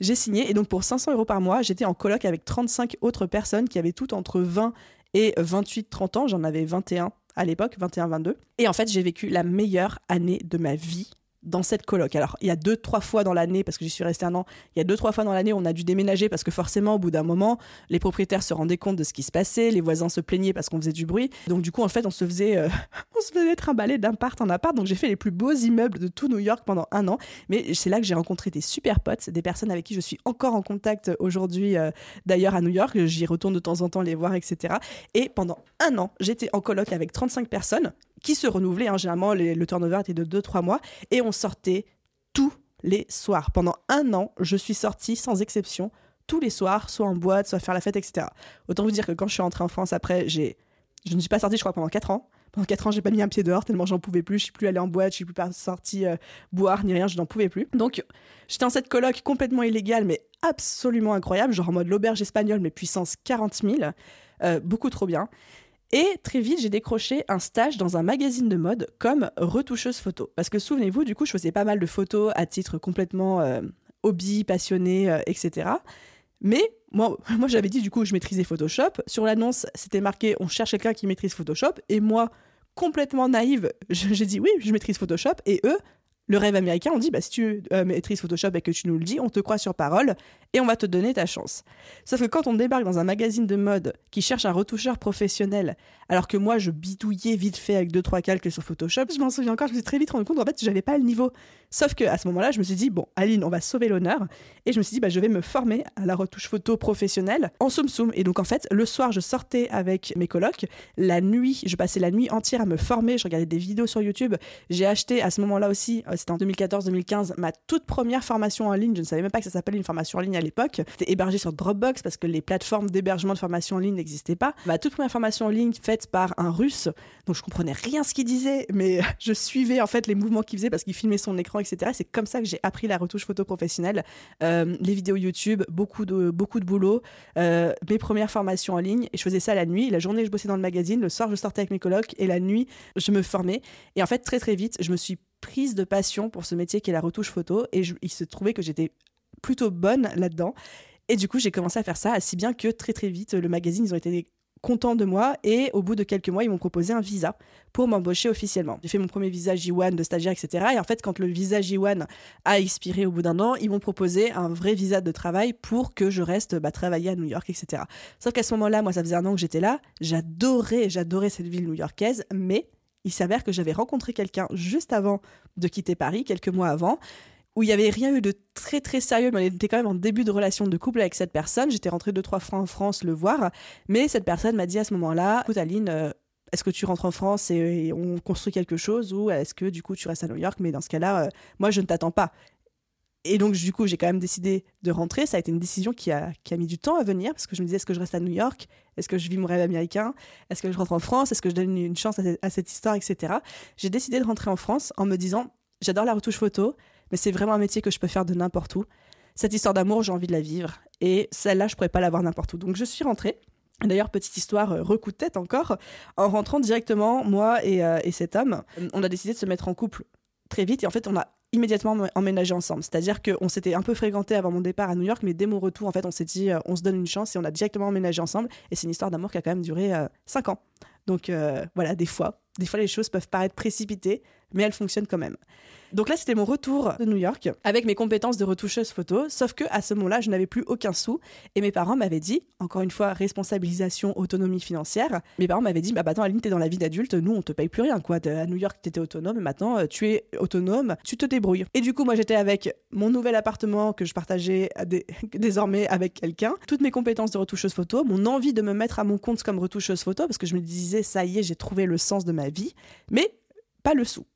J'ai signé et donc pour 500 euros par mois, j'étais en coloc avec 35 autres personnes qui avaient toutes entre 20 et 28-30 ans. J'en avais 21 à l'époque, 21-22. Et en fait, j'ai vécu la meilleure année de ma vie dans cette coloc. Alors, il y a deux, trois fois dans l'année, parce que j'y suis restée un an, il y a deux, trois fois dans l'année, on a dû déménager parce que forcément, au bout d'un moment, les propriétaires se rendaient compte de ce qui se passait, les voisins se plaignaient parce qu'on faisait du bruit. Donc, du coup, en fait, on se faisait, euh, on se faisait trimballer d'appart en appart. Donc, j'ai fait les plus beaux immeubles de tout New York pendant un an. Mais c'est là que j'ai rencontré des super potes, des personnes avec qui je suis encore en contact aujourd'hui, euh, d'ailleurs, à New York. J'y retourne de temps en temps les voir, etc. Et pendant un an, j'étais en coloc avec 35 personnes qui se renouvelait. Hein. Généralement, le turnover était de 2-3 mois. Et on sortait tous les soirs. Pendant un an, je suis sortie sans exception tous les soirs, soit en boîte, soit faire la fête, etc. Autant vous dire que quand je suis rentrée en France après, j'ai, je ne suis pas sortie, je crois, pendant 4 ans. Pendant 4 ans, j'ai pas mis un pied dehors tellement j'en pouvais plus. Je suis plus allée en boîte, je suis plus sortie euh, boire ni rien, je n'en pouvais plus. Donc, j'étais dans cette coloc complètement illégale, mais absolument incroyable, genre en mode l'auberge espagnole, mais puissance 40 000. Euh, beaucoup trop bien. Et très vite, j'ai décroché un stage dans un magazine de mode comme retoucheuse photo. Parce que souvenez-vous, du coup, je faisais pas mal de photos à titre complètement euh, hobby, passionné, euh, etc. Mais moi, moi j'avais dit, du coup, je maîtrisais Photoshop. Sur l'annonce, c'était marqué on cherche quelqu'un qui maîtrise Photoshop. Et moi, complètement naïve, j'ai dit oui, je maîtrise Photoshop. Et eux, le rêve américain, on dit bah, si tu euh, maîtrises Photoshop et que tu nous le dis, on te croit sur parole et on va te donner ta chance. Sauf que quand on débarque dans un magazine de mode qui cherche un retoucheur professionnel, alors que moi je bidouillais vite fait avec deux trois calques sur Photoshop, je m'en souviens encore, je me suis très vite rendu compte en fait j'avais pas le niveau. Sauf que à ce moment-là, je me suis dit bon, Aline, on va sauver l'honneur et je me suis dit bah je vais me former à la retouche photo professionnelle en soum soum et donc en fait le soir je sortais avec mes colocs, la nuit je passais la nuit entière à me former, je regardais des vidéos sur YouTube, j'ai acheté à ce moment-là aussi euh, c'était en 2014-2015, ma toute première formation en ligne. Je ne savais même pas que ça s'appelait une formation en ligne l'époque. C'était hébergé sur Dropbox parce que les plateformes d'hébergement de formation en ligne n'existaient pas. Ma toute première formation en ligne faite par un russe, donc je comprenais rien ce qu'il disait, mais je suivais en fait les mouvements qu'il faisait parce qu'il filmait son écran, etc. C'est comme ça que j'ai appris la retouche photo professionnelle, euh, les vidéos YouTube, beaucoup de, beaucoup de boulot, euh, mes premières formations en ligne. Et je faisais ça la nuit. La journée, je bossais dans le magazine. Le soir, je sortais avec mes colocs. Et la nuit, je me formais. Et en fait, très très vite, je me suis prise de passion pour ce métier qui est la retouche photo et il se trouvait que j'étais plutôt bonne là-dedans. Et du coup, j'ai commencé à faire ça, si bien que très très vite, le magazine, ils ont été contents de moi et au bout de quelques mois, ils m'ont proposé un visa pour m'embaucher officiellement. J'ai fait mon premier visa J1 de stagiaire, etc. Et en fait, quand le visa J1 a expiré au bout d'un an, ils m'ont proposé un vrai visa de travail pour que je reste bah, travailler à New York, etc. Sauf qu'à ce moment-là, moi, ça faisait un an que j'étais là. J'adorais, j'adorais cette ville new-yorkaise, mais il s'avère que j'avais rencontré quelqu'un juste avant de quitter Paris, quelques mois avant, où il y avait rien eu de très très sérieux, mais on était quand même en début de relation de couple avec cette personne. J'étais rentrée deux trois fois en France le voir, mais cette personne m'a dit à ce moment-là, écoute Aline, euh, est-ce que tu rentres en France et, on construit quelque chose ou est-ce que du coup tu restes à New York? Mais dans ce cas-là, euh, moi je ne t'attends pas. Et donc du coup j'ai quand même décidé de rentrer. Ça a été une décision qui a, qui a mis du temps à venir parce que je me disais est-ce que je reste à New York? Est-ce que je vis mon rêve américain? Est-ce que je rentre en France? Est-ce que je donne une chance à cette histoire, etc. J'ai décidé de rentrer en France en me disant j'adore la retouche photo mais c'est vraiment un métier que je peux faire de n'importe où. Cette histoire d'amour, j'ai envie de la vivre, et celle-là, je pourrais pas l'avoir n'importe où. Donc je suis rentrée. D'ailleurs, petite histoire, euh, recoup de tête encore, en rentrant directement, moi et, euh, et cet homme, on a décidé de se mettre en couple très vite, et en fait, on a immédiatement emménagé ensemble. C'est-à-dire qu'on s'était un peu fréquenté avant mon départ à New York, mais dès mon retour, en fait, on s'est dit, euh, on se donne une chance et on a directement emménagé ensemble. Et c'est une histoire d'amour qui a quand même duré 5 ans. Donc voilà, des fois, des fois les choses peuvent paraître précipitées, mais elles fonctionnent quand même. Donc là, c'était mon retour de New York avec mes compétences de retoucheuse photo, sauf que à ce moment-là, je n'avais plus aucun sou et mes parents m'avaient dit, encore une fois, responsabilisation, autonomie financière. Mes parents m'avaient dit, bah, bah attends, Aline, t'es dans la vie d'adulte, nous, on te paye plus rien, quoi. À New York, t'étais autonome et maintenant, euh, tu es autonome, tu te débrouilles. Et du coup, moi, j'étais avec mon nouvel appartement que je partageais désormais avec quelqu'un, toutes mes compétences de retoucheuse photo, mon envie de me mettre à mon compte comme retoucheuse photo parce que je me disais, ça y est, j'ai trouvé le sens de ma vie, mais pas le sou.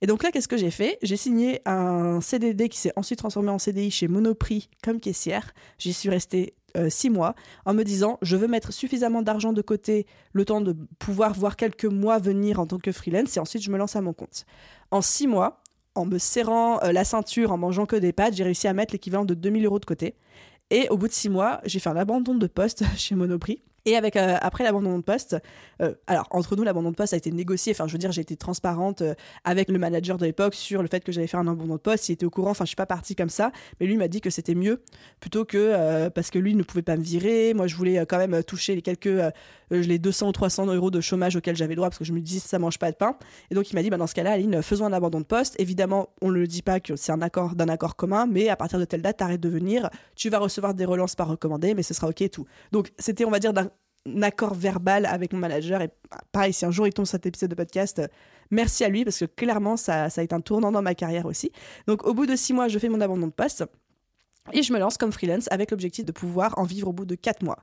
Et donc là, qu'est-ce que j'ai fait? J'ai signé un CDD qui s'est ensuite transformé en CDI chez Monoprix comme caissière. J'y suis restée euh, six mois en me disant je veux mettre suffisamment d'argent de côté le temps de pouvoir voir quelques mois venir en tant que freelance et ensuite je me lance à mon compte. En six mois, en me serrant euh, la ceinture, en mangeant que des pâtes, j'ai réussi à mettre l'équivalent de 2000 euros de côté. Et au bout de six mois, j'ai fait un abandon de poste chez Monoprix et avec euh, après l'abandon de poste, euh, alors entre nous l'abandon de poste a été négocié. Enfin, je veux dire, j'ai été transparente euh, avec le manager de l'époque sur le fait que j'allais faire un abandon de poste. Il était au courant. Enfin, je suis pas partie comme ça, mais lui m'a dit que c'était mieux plutôt que parce que lui ne pouvait pas me virer. Moi, je voulais quand même toucher les quelques les 200 ou 300 euros de chômage auxquels j'avais droit parce que je me dis ça mange pas de pain. Et donc il m'a dit bah, dans ce cas-là, Aline, faisons un abandon de poste. Évidemment, on ne le dit pas que c'est un accord d'un accord commun, mais à partir de telle date, arrête de venir. Tu vas recevoir des relances par recommandé, mais ce sera ok et tout. Donc c'était on va dire d'un accord verbal avec mon manager. Et pareil, si un jour il tombe cet épisode de podcast, euh, merci à lui parce que clairement, ça, ça a été un tournant dans ma carrière aussi. Donc, au bout de six mois, je fais mon abandon de poste et je me lance comme freelance avec l'objectif de pouvoir en vivre au bout de quatre mois.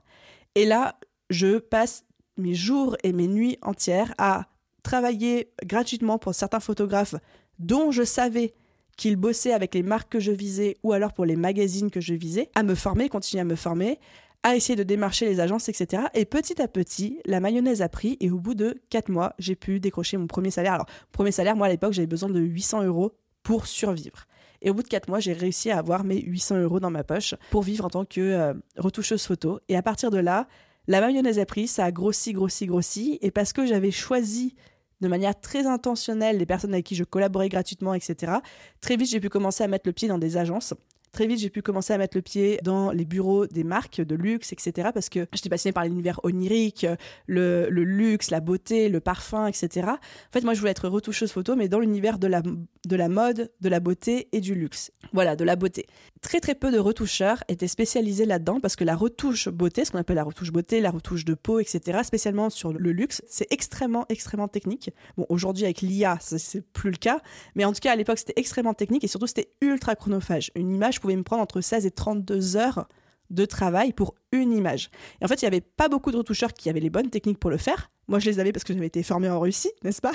Et là, je passe mes jours et mes nuits entières à travailler gratuitement pour certains photographes dont je savais qu'ils bossaient avec les marques que je visais ou alors pour les magazines que je visais, à me former, continuer à me former, à essayer de démarcher les agences, etc. Et petit à petit, la mayonnaise a pris et au bout de 4 mois, j'ai pu décrocher mon premier salaire. Alors, premier salaire, moi à l'époque, j'avais besoin de 800 euros pour survivre. Et au bout de 4 mois, j'ai réussi à avoir mes 800 euros dans ma poche pour vivre en tant que euh, retoucheuse photo. Et à partir de là, la mayonnaise a pris, ça a grossi, grossi, grossi. Et parce que j'avais choisi de manière très intentionnelle les personnes avec qui je collaborais gratuitement, etc., très vite, j'ai pu commencer à mettre le pied dans des agences Très vite, j'ai pu commencer à mettre le pied dans les bureaux des marques de luxe, etc. Parce que j'étais passionnée par l'univers onirique, le, luxe, la beauté, le parfum, etc. En fait, moi, je voulais être retoucheuse photo, mais dans l'univers de la, de la mode, de la beauté et du luxe. Voilà, de la beauté. Très, très peu de retoucheurs étaient spécialisés là-dedans parce que la retouche beauté, ce qu'on appelle la retouche beauté, la retouche de peau, etc., spécialement sur le luxe, c'est extrêmement, extrêmement technique. Bon, aujourd'hui, avec l'IA, c'est plus le cas, mais en tout cas, à l'époque, c'était extrêmement technique et surtout, c'était ultra chronophage. Une image pouvait me prendre entre 16 et 32 heures de travail pour une image. Et en fait, il n'y avait pas beaucoup de retoucheurs qui avaient les bonnes techniques pour le faire. Moi, je les avais parce que j'avais été formée en Russie, n'est-ce pas?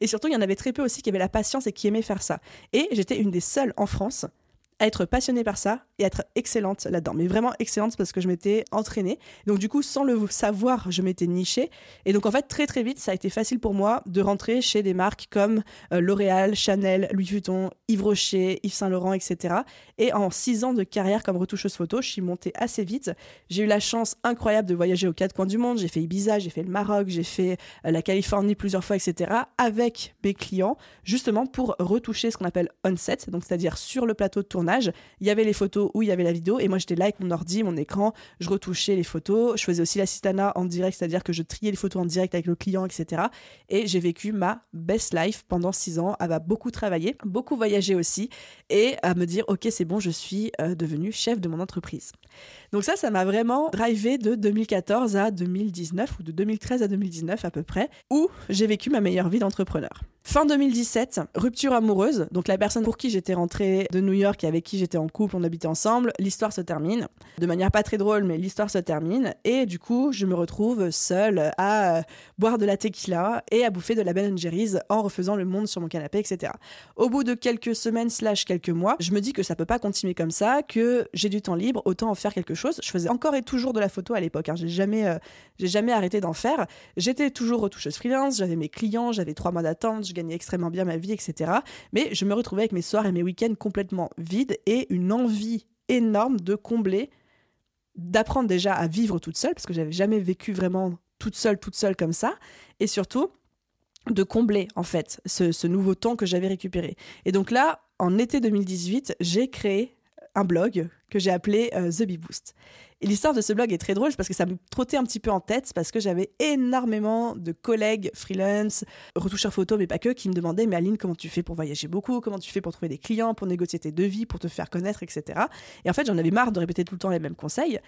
Et surtout, il y en avait très peu aussi qui avaient la patience et qui aimaient faire ça. Et j'étais une des seules en France à être passionnée par ça et être excellente là-dedans. Mais vraiment excellente parce que je m'étais entraînée. Donc du coup, sans le savoir, je m'étais nichée. Et donc en fait, très très vite, ça a été facile pour moi de rentrer chez des marques comme euh, L'Oréal, Chanel, Louis Vuitton, Yves Rocher, Yves Saint Laurent, etc. Et en six ans de carrière comme retoucheuse photo, je suis montée assez vite. J'ai eu la chance incroyable de voyager aux quatre coins du monde. J'ai fait Ibiza, j'ai fait le Maroc, j'ai fait euh, la Californie plusieurs fois, etc. Avec mes clients, justement pour retoucher ce qu'on appelle on-set, donc c'est-à-dire sur le plateau de tournage il y avait les photos où il y avait la vidéo, et moi j'étais là avec mon ordi, mon écran, je retouchais les photos, je faisais aussi l'assistana en direct, c'est-à-dire que je triais les photos en direct avec le client, etc. Et j'ai vécu ma best life pendant six ans, à beaucoup travailler, beaucoup voyager aussi, et à me dire, ok, c'est bon, je suis euh, devenue chef de mon entreprise. Donc ça, ça m'a vraiment drivé de 2014 à 2019, ou de 2013 à 2019 à peu près, où j'ai vécu ma meilleure vie d'entrepreneur. Fin 2017, rupture amoureuse. Donc la personne pour qui j'étais rentrée de New York et qui j'étais en couple, on habitait ensemble, l'histoire se termine. De manière pas très drôle, mais l'histoire se termine. Et du coup, je me retrouve seule à euh, boire de la tequila et à bouffer de la Ben Jerry's en refaisant le monde sur mon canapé, etc. Au bout de quelques semaines slash quelques mois, je me dis que ça peut pas continuer comme ça, que j'ai du temps libre, autant en faire quelque chose. Je faisais encore et toujours de la photo à l'époque. Hein. J'ai jamais, euh, jamais arrêté d'en faire. J'étais toujours retoucheuse freelance, j'avais mes clients, j'avais trois mois d'attente, gagnais extrêmement bien ma vie, etc. Mais je me retrouvais avec mes soirs et mes week-ends complètement vides et une envie énorme de combler, d'apprendre déjà à vivre toute seule, parce que j'avais jamais vécu vraiment toute seule, toute seule comme ça, et surtout de combler en fait ce, nouveau temps que j'avais récupéré. Et donc là, en été 2018, j'ai créé un blog que j'ai appelé euh, The Bee Boost. Et l'histoire de ce blog est très drôle parce que ça me trottait un petit peu en tête parce que j'avais énormément de collègues freelance, retoucheurs photo, mais pas que, qui me demandaient Mais Aline, comment tu fais pour voyager beaucoup? Comment tu fais pour trouver des clients, pour négocier tes devis, pour te faire connaître, etc. Et en fait, j'en avais marre de répéter tout le temps les mêmes conseils.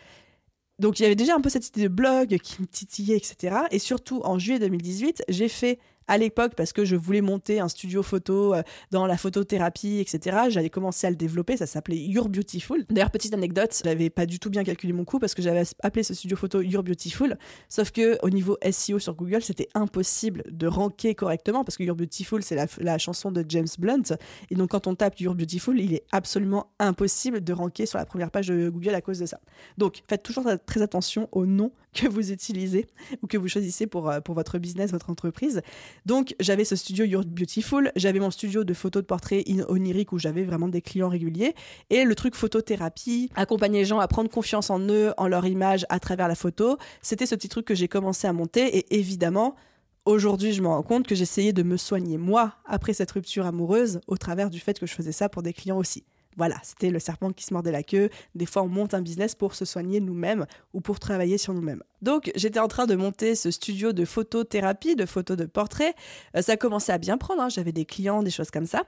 Donc il y avait déjà un peu cette idée de blog qui me titillait, etc. Et surtout, en juillet 2018, j'ai fait à l'époque parce que je voulais monter un studio photo euh, dans la photothérapie, etc. J'avais commencé à le développer, ça s'appelait You're Beautiful. D'ailleurs, petite anecdote, j'avais pas du tout bien calculé mon coût parce que j'avais appelé ce studio photo You're Beautiful, sauf que au niveau SEO sur Google, c'était impossible de ranker correctement parce que You're Beautiful, c'est la, chanson de James Blunt. Et donc, quand on tape You're Beautiful, il est absolument impossible de ranker sur la première page de Google à cause de ça. Donc, faites toujours très attention au nom que vous utilisez ou que vous choisissez pour, euh, pour votre business, votre entreprise. Donc, j'avais ce studio You're Beautiful, j'avais mon studio de photos de portraits onirique où j'avais vraiment des clients réguliers, et le truc photothérapie, accompagner les gens à prendre confiance en eux, en leur image à travers la photo, c'était ce petit truc que j'ai commencé à monter, et évidemment, Aujourd'hui, je me rends compte que j'essayais de me soigner moi après cette rupture amoureuse au travers du fait que je faisais ça pour des clients aussi. Voilà, c'était le serpent qui se mordait la queue. Des fois, on monte un business pour se soigner nous-mêmes ou pour travailler sur nous-mêmes. Donc, j'étais en train de monter ce studio de photothérapie, de photos de portraits. Euh, ça commençait à bien prendre, hein. j'avais des clients, des choses comme ça.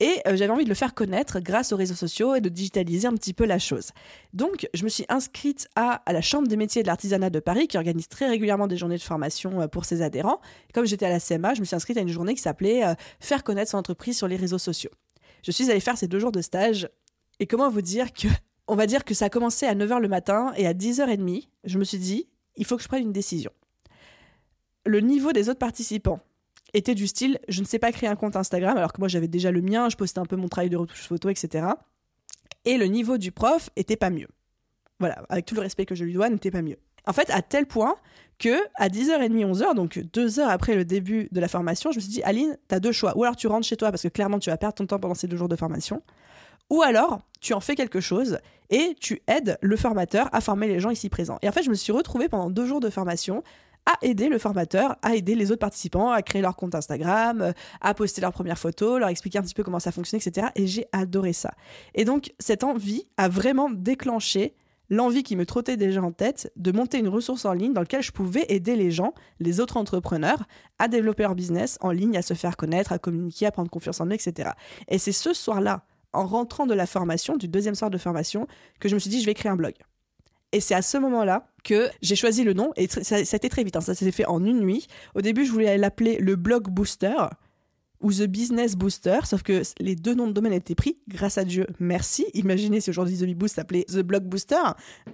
Et euh, j'avais envie de le faire connaître grâce aux réseaux sociaux et de digitaliser un petit peu la chose. Donc, je me suis inscrite à, la Chambre des métiers de l'artisanat de Paris, qui organise très régulièrement des journées de formation euh, pour ses adhérents. comme j'étais à la CMA, je me suis inscrite à une journée qui s'appelait Faire connaître son entreprise sur les réseaux sociaux je suis allée faire ces deux jours de stage. Et comment vous dire que, on va dire que ça a commencé à 9h le matin et à 10h30, je me suis dit, il faut que je prenne une décision. Le niveau des autres participants était du style, je ne sais pas créer un compte Instagram, alors que moi j'avais déjà le mien, je postais un peu mon travail de retouche photo, etc. Et le niveau du prof était pas mieux. Voilà, avec tout le respect que je lui dois, n'était pas mieux. En fait, à tel point que à 10h30, 11h, donc deux heures après le début de la formation, je me suis dit, Aline, tu as deux choix. Ou alors tu rentres chez toi parce que clairement tu vas perdre ton temps pendant ces deux jours de formation. Ou alors tu en fais quelque chose et tu aides le formateur à former les gens ici présents. Et en fait, je me suis retrouvée pendant deux jours de formation à aider le formateur, à aider les autres participants à créer leur compte Instagram, à poster leurs premières photos, leur expliquer un petit peu comment ça fonctionne, etc. Et j'ai adoré ça. Et donc, cette envie a vraiment déclenché l'envie qui me trottait déjà en tête de monter une ressource en ligne dans laquelle je pouvais aider les gens, les autres entrepreneurs, à développer leur business en ligne, à se faire connaître, à communiquer, à prendre confiance en eux, etc. Et c'est ce soir-là, en rentrant de la formation, du deuxième soir de formation, que je me suis dit, je vais créer un blog. Et c'est à ce moment-là que j'ai choisi le nom, et ça, a été très vite, hein. ça s'est fait en une nuit. Au début, je voulais l'appeler le blog booster, ou The Business Booster, sauf que les deux noms de domaine étaient pris, grâce à Dieu, merci. Imaginez si aujourd'hui The Boost s'appelait The Blog Booster,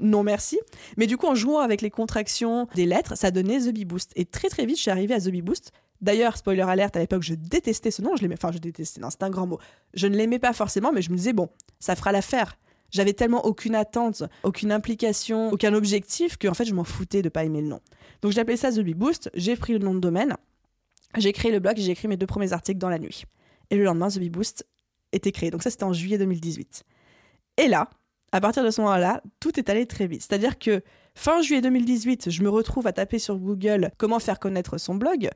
non merci. Mais du coup, en jouant avec les contractions des lettres, ça donnait The Bee Boost. Et très très vite, je suis arrivée à The Bee Boost. D'ailleurs, spoiler alerte, à l'époque, je détestais ce nom, je l'aimais, enfin, je détestais, non, c'est un grand mot. Je ne l'aimais pas forcément, mais je me disais, bon, ça fera l'affaire. J'avais tellement aucune attente, aucune implication, aucun objectif que en fait je m'en foutais de pas aimer le nom. Donc appelé ça The Boost, j'ai pris le nom de domaine j'ai créé le blog et j'ai écrit mes deux premiers articles dans la nuit. Et le lendemain, The Bee Boost était créé. Donc ça, c'était en juillet 2018. Et là, à partir de ce moment-là, tout est allé très vite. C'est-à-dire que fin juillet 2018, je me retrouve à taper sur Google comment faire connaître son blog.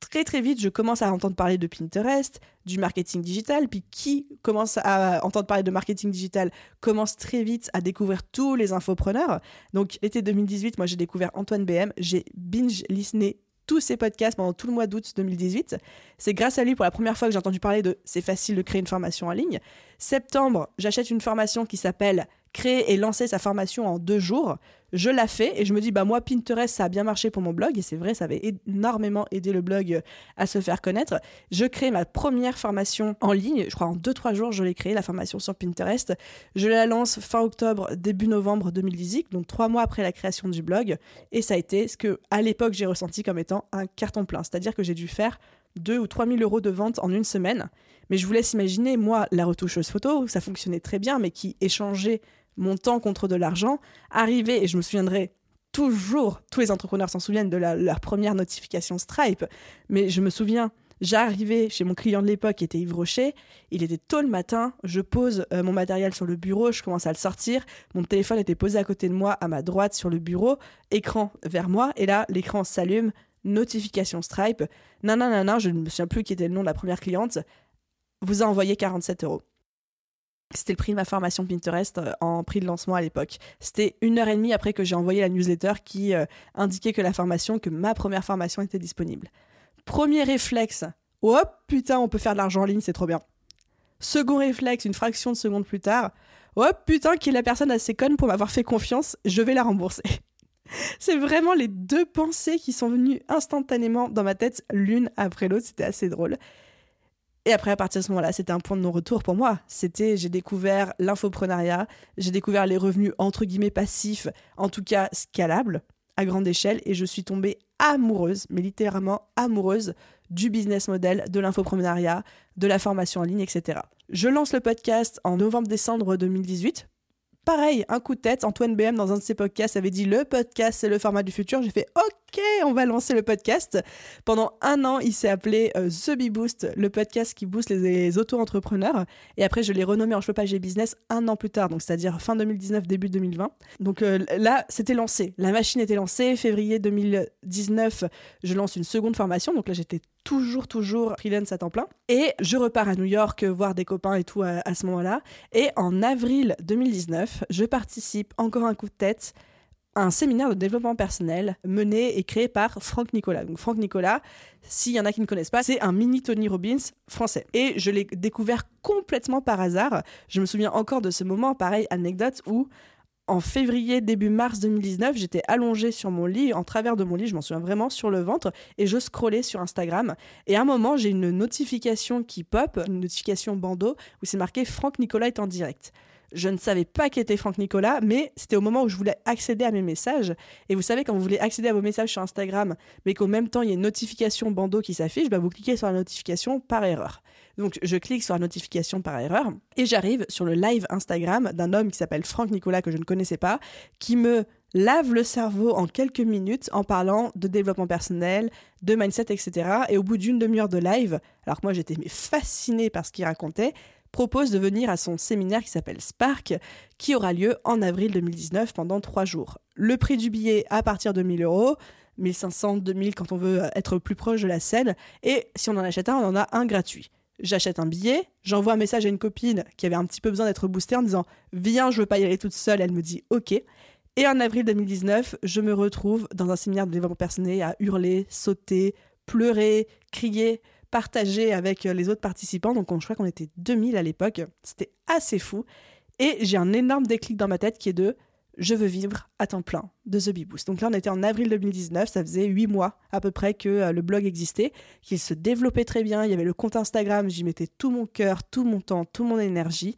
Très très vite, je commence à entendre parler de Pinterest, du marketing digital, puis qui commence à entendre parler de marketing digital commence très vite à découvrir tous les infopreneurs. Donc l'été 2018, moi j'ai découvert Antoine BM, j'ai binge listené tous ses podcasts pendant tout le mois d'août 2018. C'est grâce à lui pour la première fois que j'ai entendu parler de c'est facile de créer une formation en ligne. Septembre, j'achète une formation qui s'appelle créer et lancer sa formation en deux jours. Je la fais et je me dis, bah moi, Pinterest, ça a bien marché pour mon blog et c'est vrai, ça avait énormément aidé le blog à se faire connaître. Je crée ma première formation en ligne, je crois en deux, trois jours, je l'ai créée, la formation sur Pinterest. Je la lance fin octobre, début novembre 2018, donc trois mois après la création du blog. Et ça a été ce que, à l'époque, j'ai ressenti comme étant un carton plein. C'est-à-dire que j'ai dû faire 2 ou 3 000 euros de vente en une semaine. Mais je vous laisse imaginer, moi, la retoucheuse photo, ça fonctionnait très bien, mais qui échangeait mon temps contre de l'argent, arriver, et je me souviendrai toujours, tous les entrepreneurs s'en souviennent de leur première notification Stripe, mais je me souviens, j'arrivais chez mon client de l'époque qui était Yves Rocher, il était tôt le matin, je pose euh, mon matériel sur le bureau, je commence à le sortir, mon téléphone était posé à côté de moi, à ma droite sur le bureau, écran vers moi, et là l'écran s'allume, notification Stripe, nanana, je ne me souviens plus qui était le nom de la première cliente, vous a envoyé 47 euros. C'était le prix de ma formation Pinterest euh, en prix de lancement à l'époque. C'était une heure et demie après que j'ai envoyé la newsletter qui euh, indiquait que la formation, que ma première formation était disponible. Premier réflexe, oh putain, on peut faire de l'argent en ligne, c'est trop bien. Second réflexe, une fraction de seconde plus tard, oh putain, qui est la personne assez conne pour m'avoir fait confiance, je vais la rembourser. c'est vraiment les deux pensées qui sont venues instantanément dans ma tête, l'une après l'autre, c'était assez drôle. Et après, à partir de ce moment-là, c'était un point de non-retour pour moi. C'était, j'ai découvert l'infoprenariat, j'ai découvert les revenus entre guillemets passifs, en tout cas scalables, à grande échelle, et je suis tombée amoureuse, mais littéralement amoureuse du business model, de l'infoprenariat, de la formation en ligne, etc. Je lance le podcast en novembre-décembre 2018 Pareil, un coup de tête, Antoine BM dans un de ses podcasts avait dit le podcast c'est le format du futur. J'ai fait ok, on va lancer le podcast. Pendant un an, il s'est appelé euh, The Bee Boost, le podcast qui booste les, auto-entrepreneurs. Et après, je l'ai renommé en Chevepage et Business un an plus tard, donc c'est-à-dire fin 2019, début 2020. Donc euh, là, c'était lancé. La machine était lancée. Février 2019, je lance une seconde formation. Donc là, j'étais toujours, toujours freelance à temps plein. Et je repars à New York voir des copains et tout à, ce moment-là. Et en avril 2019, je participe encore un coup de tête à un séminaire de développement personnel mené et créé par Franck Nicolas. Donc Franck Nicolas, s'il y en a qui ne connaissent pas, c'est un mini Tony Robbins français. Et je l'ai découvert complètement par hasard. Je me souviens encore de ce moment, pareil, anecdote, où en février, début mars 2019, j'étais allongée sur mon lit, en travers de mon lit, je m'en souviens vraiment, sur le ventre, et je scrollais sur Instagram. Et à un moment, j'ai une notification qui pop, une notification bandeau, où c'est marqué Franck Nicolas est en direct. Je ne savais pas qui était Franck Nicolas, mais c'était au moment où je voulais accéder à mes messages. Et vous savez, quand vous voulez accéder à vos messages sur Instagram, mais qu'au même temps, il y a une notification bandeau qui s'affiche, bah vous cliquez sur la notification par erreur. Donc je clique sur la notification par erreur et j'arrive sur le live Instagram d'un homme qui s'appelle Franck Nicolas que je ne connaissais pas, qui me lave le cerveau en quelques minutes en parlant de développement personnel, de mindset, etc. Et au bout d'une demi-heure de live, alors que moi j'étais fascinée par ce qu'il racontait, propose de venir à son séminaire qui s'appelle Spark, qui aura lieu en avril 2019 pendant trois jours. Le prix du billet à partir de 1000 euros, 1500, 2000 quand on veut être plus proche de la scène, et si on en achète un, on en a un gratuit j'achète un billet, j'envoie un message à une copine qui avait un petit peu besoin d'être boostée en disant Viens, je veux pas y aller toute seule. Elle me dit Ok. Et en avril 2019, je me retrouve dans un séminaire de développement personnel à hurler, sauter, pleurer, crier, partager avec les autres participants. Donc, je crois qu'on était 2000 à l'époque. C'était assez fou. Et j'ai un énorme déclic dans ma tête qui est de je veux vivre à temps plein de The Bee. Donc là, on était en avril 2019, ça faisait huit mois à peu près que euh, le blog existait, qu'il se développait très bien, il y avait le compte Instagram, j'y mettais tout mon cœur, tout mon temps, toute mon énergie.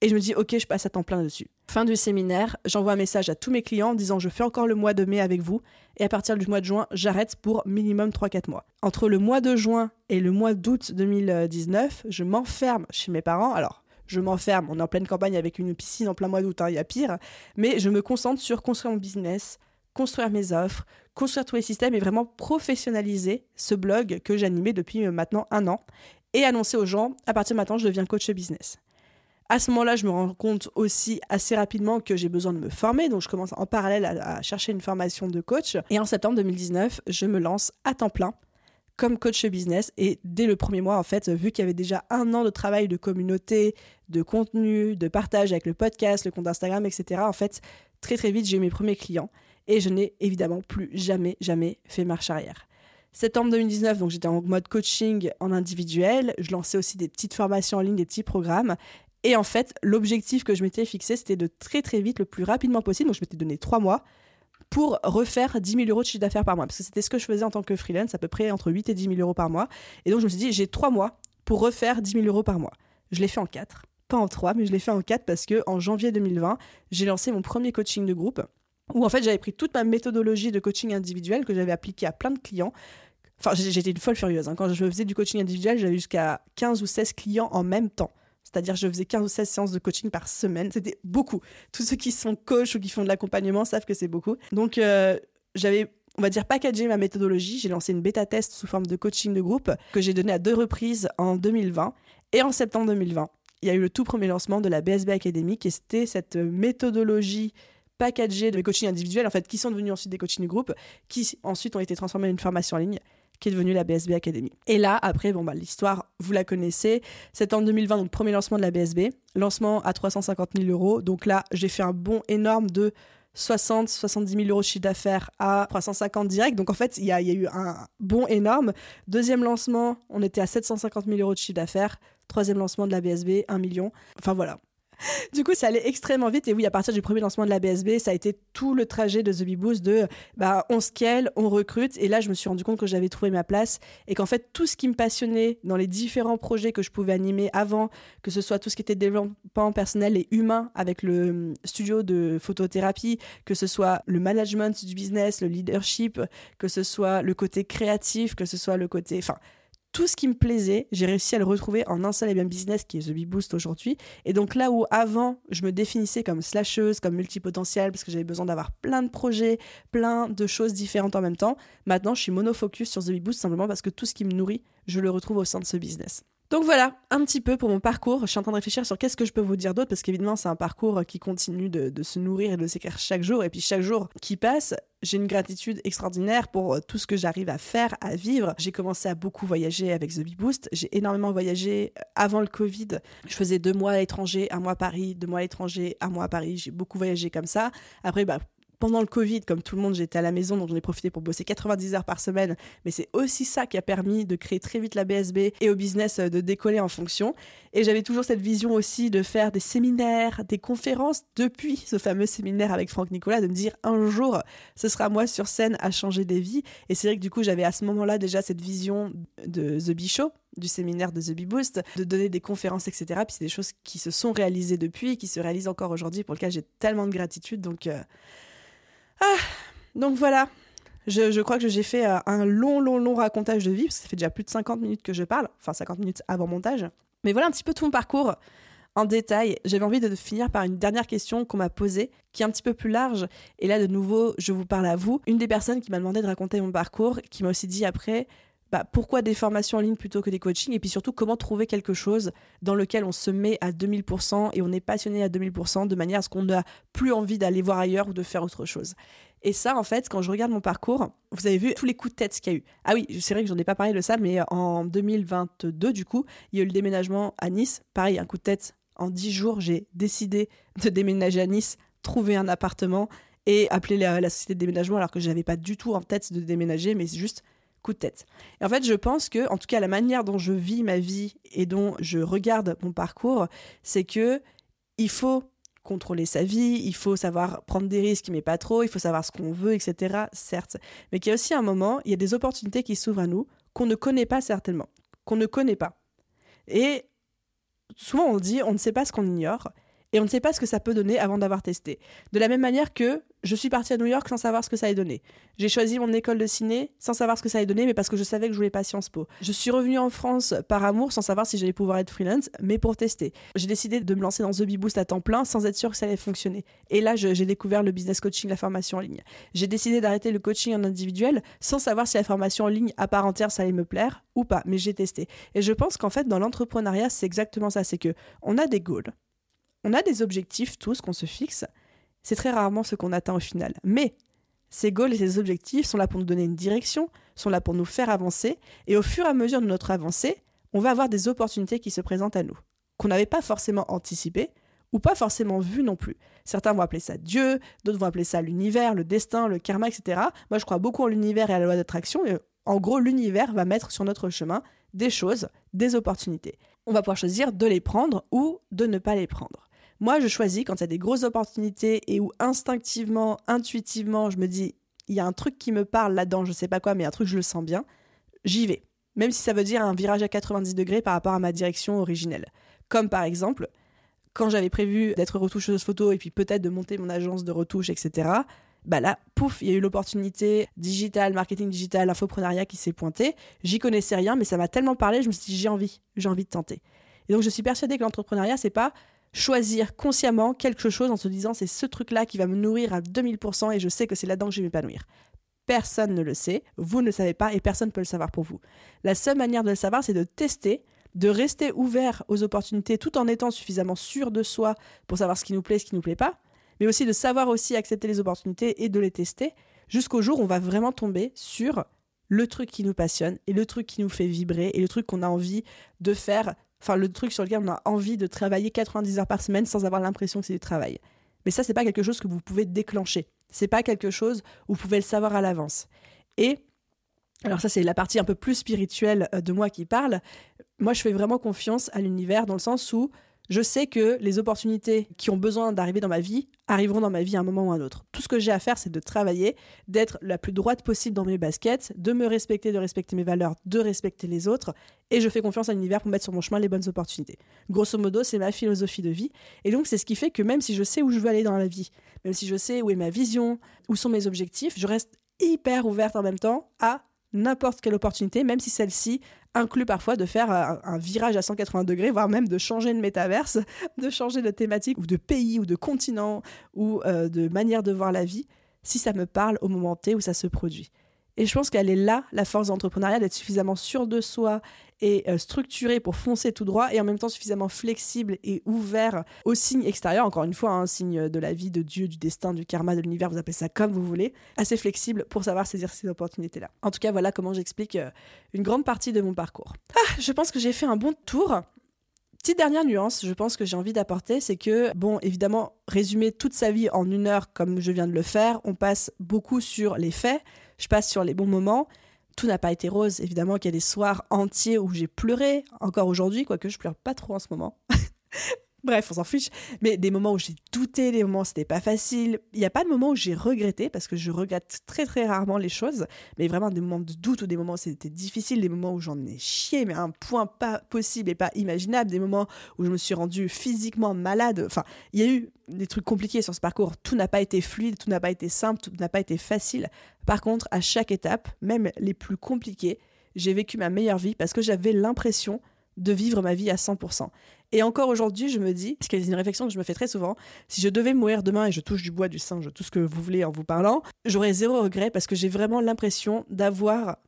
Et je me dis, ok, je passe à temps plein dessus. Fin du séminaire, j'envoie un message à tous mes clients en disant, je fais encore le mois de mai avec vous, et à partir du mois de juin, j'arrête pour minimum 3-4 mois. Entre le mois de juin et le mois d'août 2019, je m'enferme chez mes parents. Alors, je m'enferme. On est en pleine campagne avec une piscine en plein mois d'août, hein, il y a pire. Mais je me concentre sur construire mon business, construire mes offres, construire tous les systèmes et vraiment professionnaliser ce blog que j'animais depuis euh, maintenant un an et annoncer aux gens à partir de maintenant, je deviens coach business. À ce moment-là, je me rends compte aussi assez rapidement que j'ai besoin de me former, donc je commence en parallèle à, chercher une formation de coach. Et en septembre 2019, je me lance à temps plein comme coach business. Et dès le premier mois, en fait, vu qu'il y avait déjà un an de travail de communauté, de contenu, de partage avec le podcast, le compte Instagram, etc., en fait, très très vite, j'ai eu mes premiers clients. Et je n'ai évidemment plus jamais, jamais fait marche arrière. Septembre 2019, donc j'étais en mode coaching en individuel. Je lançais aussi des petites formations en ligne, des petits programmes. Et en fait, l'objectif que je m'étais fixé, c'était de très très vite, le plus rapidement possible. Donc je m'étais donné trois mois pour refaire 10 000 euros de chiffre d'affaires par mois. Parce que c'était ce que je faisais en tant que freelance, à peu près entre 8 et 10 000 euros par mois. Et donc je me suis dit, j'ai trois mois pour refaire 10 000 euros par mois. Je l'ai fait en quatre. Pas en trois, mais je l'ai fait en quatre parce que en janvier 2020, j'ai lancé mon premier coaching de groupe où en fait j'avais pris toute ma méthodologie de coaching individuel que j'avais appliquée à plein de clients. Enfin, j'étais une folle furieuse. Hein. Quand je faisais du coaching individuel, j'avais jusqu'à 15 ou 16 clients en même temps. C'est-à-dire, je faisais 15 ou 16 séances de coaching par semaine. C'était beaucoup. Tous ceux qui sont coach ou qui font de l'accompagnement savent que c'est beaucoup. Donc, euh, j'avais on va dire packagé ma méthodologie. J'ai lancé une bêta test sous forme de coaching de groupe que j'ai donné à deux reprises en 2020 et en septembre 2020. Il y a eu le tout premier lancement de la BSB Academy et c'était cette méthodologie packagée de coaching individuels en fait qui sont devenus ensuite des coachings de groupe qui ensuite ont été transformés en une formation en ligne qui est devenue la BSB Academy. Et là, après, bon, bah, l'histoire, vous la connaissez. C'est en 2020, donc premier lancement de la BSB. Lancement à 350 000 euros. Donc là, j'ai fait un bond énorme de 60, 70 000 euros de chiffre d'affaires à 350 direct. Donc en fait, il y, a, eu un bond énorme. Deuxième lancement, on était à 750 000 euros de chiffre d'affaires. Troisième lancement de la BSB, 1 million. Enfin voilà, du coup, ça allait extrêmement vite. Et oui, à partir du premier lancement de la BSB, ça a été tout le trajet de The Bee Boost de bah, on scale, on recrute. Et là, je me suis rendu compte que j'avais trouvé ma place et qu'en fait, tout ce qui me passionnait dans les différents projets que je pouvais animer avant, que ce soit tout ce qui était développement personnel et humain avec le hum, studio de photothérapie, que ce soit le management du business, le leadership, que ce soit le côté créatif, que ce soit le côté. Enfin, tout ce qui me plaisait, j'ai réussi à le retrouver en un seul et même business qui est The Bee Boost aujourd'hui. Et donc là où avant, je me définissais comme slasheuse, comme multipotentielle, parce que j'avais besoin d'avoir plein de projets, plein de choses différentes en même temps, maintenant je suis monofocus sur The Bee Boost simplement parce que tout ce qui me nourrit, je le retrouve au sein de ce business. Donc voilà, un petit peu pour mon parcours. Je suis en train de réfléchir sur qu'est-ce que je peux vous dire d'autre, parce qu'évidemment, c'est un parcours qui continue de, se nourrir et de s'écrire chaque jour. Et puis chaque jour qui passe, j'ai une gratitude extraordinaire pour euh, tout ce que j'arrive à faire, à vivre. J'ai commencé à beaucoup voyager avec The Bee Boost. J'ai énormément voyagé euh, avant le Covid. Je faisais deux mois à l'étranger, un mois à Paris, deux mois à l'étranger, un mois à Paris. J'ai beaucoup voyagé comme ça. Après, bah, pendant le Covid, comme tout le monde, j'étais à la maison, donc j'en ai profité pour bosser 90 heures par semaine. Mais c'est aussi ça qui a permis de créer très vite la BSB et au business euh, de décoller en fonction. Et j'avais toujours cette vision aussi de faire des séminaires, des conférences depuis ce fameux séminaire avec Franck Nicolas, de me dire un jour, ce sera moi sur scène à changer des vies. Et c'est vrai que du coup, j'avais à ce moment-là déjà cette vision de The Bee Show, du séminaire de The Bee Boost, de donner des conférences, etc. Puis c'est des choses qui se sont réalisées depuis, qui se réalisent encore aujourd'hui, pour lesquelles j'ai tellement de gratitude. Donc, euh, ah, donc voilà. Je, crois que j'ai fait euh, un long, long, long racontage de vie, parce que ça fait déjà plus de 50 minutes que je parle, enfin 50 minutes avant montage. Mais voilà un petit peu tout mon parcours en détail. J'avais envie de finir par une dernière question qu'on m'a posée, qui est un petit peu plus large. Et là, de nouveau, je vous parle à vous. Une des personnes qui m'a demandé de raconter mon parcours, qui m'a aussi dit après, bah, pourquoi des formations en ligne plutôt que des coachings et puis surtout comment trouver quelque chose dans lequel on se met à 2000% et on est passionné à 2000% de manière à ce qu'on n'a plus envie d'aller voir ailleurs ou de faire autre chose. Et ça, en fait, quand je regarde mon parcours, vous avez vu tous les coups de tête qu'il y a eu. Ah oui, c'est vrai que j'en ai pas parlé de ça, mais en 2022, du coup, il y a eu le déménagement à Nice. Pareil, un coup de tête. En 10 jours, j'ai décidé de déménager à Nice, trouver un appartement et appeler la, la société de déménagement alors que je n'avais pas du tout en tête de déménager, mais c'est juste coup de tête. Et en fait, je pense que, en tout cas, la manière dont je vis ma vie et dont je regarde mon parcours, c'est que il faut contrôler sa vie, il faut savoir prendre des risques, mais pas trop, il faut savoir ce qu'on veut, etc. Certes. Mais qu'il y a aussi un moment, il y a des opportunités qui s'ouvrent à nous qu'on ne connaît pas certainement, qu'on ne connaît pas. Et souvent on dit on ne sait pas ce qu'on ignore et on ne sait pas ce que ça peut donner avant d'avoir testé. De la même manière que je suis partie à New York sans savoir ce que ça allait donner. J'ai choisi mon école de ciné sans savoir ce que ça allait donner, mais parce que je savais que je voulais pas Sciences Po. Je suis revenue en France par amour sans savoir si j'allais pouvoir être freelance, mais pour tester. J'ai décidé de me lancer dans The Bee Boost à temps plein sans être sûr que ça allait fonctionner. Et là, j'ai découvert le business coaching, la formation en ligne. J'ai décidé d'arrêter le coaching en individuel sans savoir si la formation en ligne à part entière ça allait me plaire ou pas, mais j'ai testé. Et je pense qu'en fait, dans l'entrepreneuriat, c'est exactement ça. C'est que on a des goals, on a des objectifs tous qu'on se fixe c'est très rarement ce qu'on atteint au final. Mais ces goals et ces objectifs sont là pour nous donner une direction, sont là pour nous faire avancer, et au fur et à mesure de notre avancée, on va avoir des opportunités qui se présentent à nous, qu'on n'avait pas forcément anticipées, ou pas forcément vues non plus. Certains vont appeler ça Dieu, d'autres vont appeler ça l'univers, le destin, le karma, etc. Moi, je crois beaucoup en l'univers et à la loi d'attraction, en gros, l'univers va mettre sur notre chemin des choses, des opportunités. On va pouvoir choisir de les prendre ou de ne pas les prendre. Moi, je choisis quand il y a des grosses opportunités et où instinctivement, intuitivement, je me dis, il y a un truc qui me parle là-dedans, je sais pas quoi, mais un truc, je le sens bien, j'y vais. Même si ça veut dire un virage à 90 degrés par rapport à ma direction originelle. Comme par exemple, quand j'avais prévu d'être retoucheuse photo et puis peut-être de monter mon agence de retouche, etc., bah là, pouf, il y a eu l'opportunité digital, marketing digital, infoprenariat qui s'est pointé. J'y connaissais rien, mais ça m'a tellement parlé, je me suis dit, j'ai envie, j'ai envie de tenter. Et donc, je suis persuadée que l'entrepreneuriat, c'est pas choisir consciemment quelque chose en se disant c'est ce truc-là qui va me nourrir à 2000% et je sais que c'est là-dedans que je vais m'épanouir. Personne ne le sait, vous ne le savez pas et personne ne peut le savoir pour vous. La seule manière de le savoir, c'est de tester, de rester ouvert aux opportunités tout en étant suffisamment sûr de soi pour savoir ce qui nous plaît, ce qui nous plaît pas, mais aussi de savoir aussi accepter les opportunités et de les tester jusqu'au jour où on va vraiment tomber sur le truc qui nous passionne et le truc qui nous fait vibrer et le truc qu'on a envie de faire Enfin, le truc sur lequel on a envie de travailler 90 heures par semaine sans avoir l'impression que c'est du travail. Mais ça, c'est pas quelque chose que vous pouvez déclencher. C'est pas quelque chose où vous pouvez le savoir à l'avance. Et alors ça, c'est la partie un peu plus spirituelle euh, de moi qui parle. Moi, je fais vraiment confiance à l'univers dans le sens où je sais que les opportunités qui ont besoin d'arriver dans ma vie arriveront dans ma vie à un moment ou à un autre. Tout ce que j'ai à faire, c'est de travailler, d'être la plus droite possible dans mes baskets, de me respecter, de respecter mes valeurs, de respecter les autres, et je fais confiance à l'univers pour mettre sur mon chemin les bonnes opportunités. Grosso modo, c'est ma philosophie de vie, et donc c'est ce qui fait que même si je sais où je veux aller dans la vie, même si je sais où est ma vision, où sont mes objectifs, je reste hyper ouverte en même temps à n'importe quelle opportunité, même si celle-ci inclut parfois de faire un, virage à 180 degrés, voire même de changer de métaverse, de changer de thématique ou de pays ou de continent ou euh, de manière de voir la vie, si ça me parle au moment T où ça se produit. Et je pense qu'elle est là, la force d'entrepreneuriat, d'être suffisamment sûr de soi et euh, structuré pour foncer tout droit et en même temps suffisamment flexible et ouvert aux signes extérieurs. Encore une fois, un signe de la vie, de Dieu, du destin, du karma, de l'univers, vous appelez ça comme vous voulez. Assez flexible pour savoir saisir ces opportunités-là. En tout cas, voilà comment j'explique euh, une grande partie de mon parcours. Ah, je pense que j'ai fait un bon tour. Petite dernière nuance, je pense que j'ai envie d'apporter, c'est que, bon, évidemment, résumer toute sa vie en une heure comme je viens de le faire, on passe beaucoup sur les faits, je passe sur les bons moments. Tout n'a pas été rose, évidemment qu'il y a des soirs entiers où j'ai pleuré, encore aujourd'hui, quoique je pleure pas trop en ce moment. Bref, on s'en fiche. Mais des moments où j'ai douté, des moments où c'était pas facile. Il n'y a pas de moments où j'ai regretté, parce que je regrette très très rarement les choses. Mais vraiment des moments de doute ou des moments où c'était difficile, des moments où j'en ai chié, mais à un point pas possible et pas imaginable. Des moments où je me suis rendue physiquement malade. Enfin, il y a eu des trucs compliqués sur ce parcours. Tout n'a pas été fluide, tout n'a pas été simple, tout n'a pas été facile. Par contre, à chaque étape, même les plus compliquées, j'ai vécu ma meilleure vie parce que j'avais l'impression de vivre ma vie à 100%. Et encore aujourd'hui, je me dis, parce que c'est une réflexion que je me fais très souvent, si je devais mourir demain et je touche du bois, du singe, tout ce que vous voulez en vous parlant, j'aurais zéro regret parce que j'ai vraiment l'impression d'avoir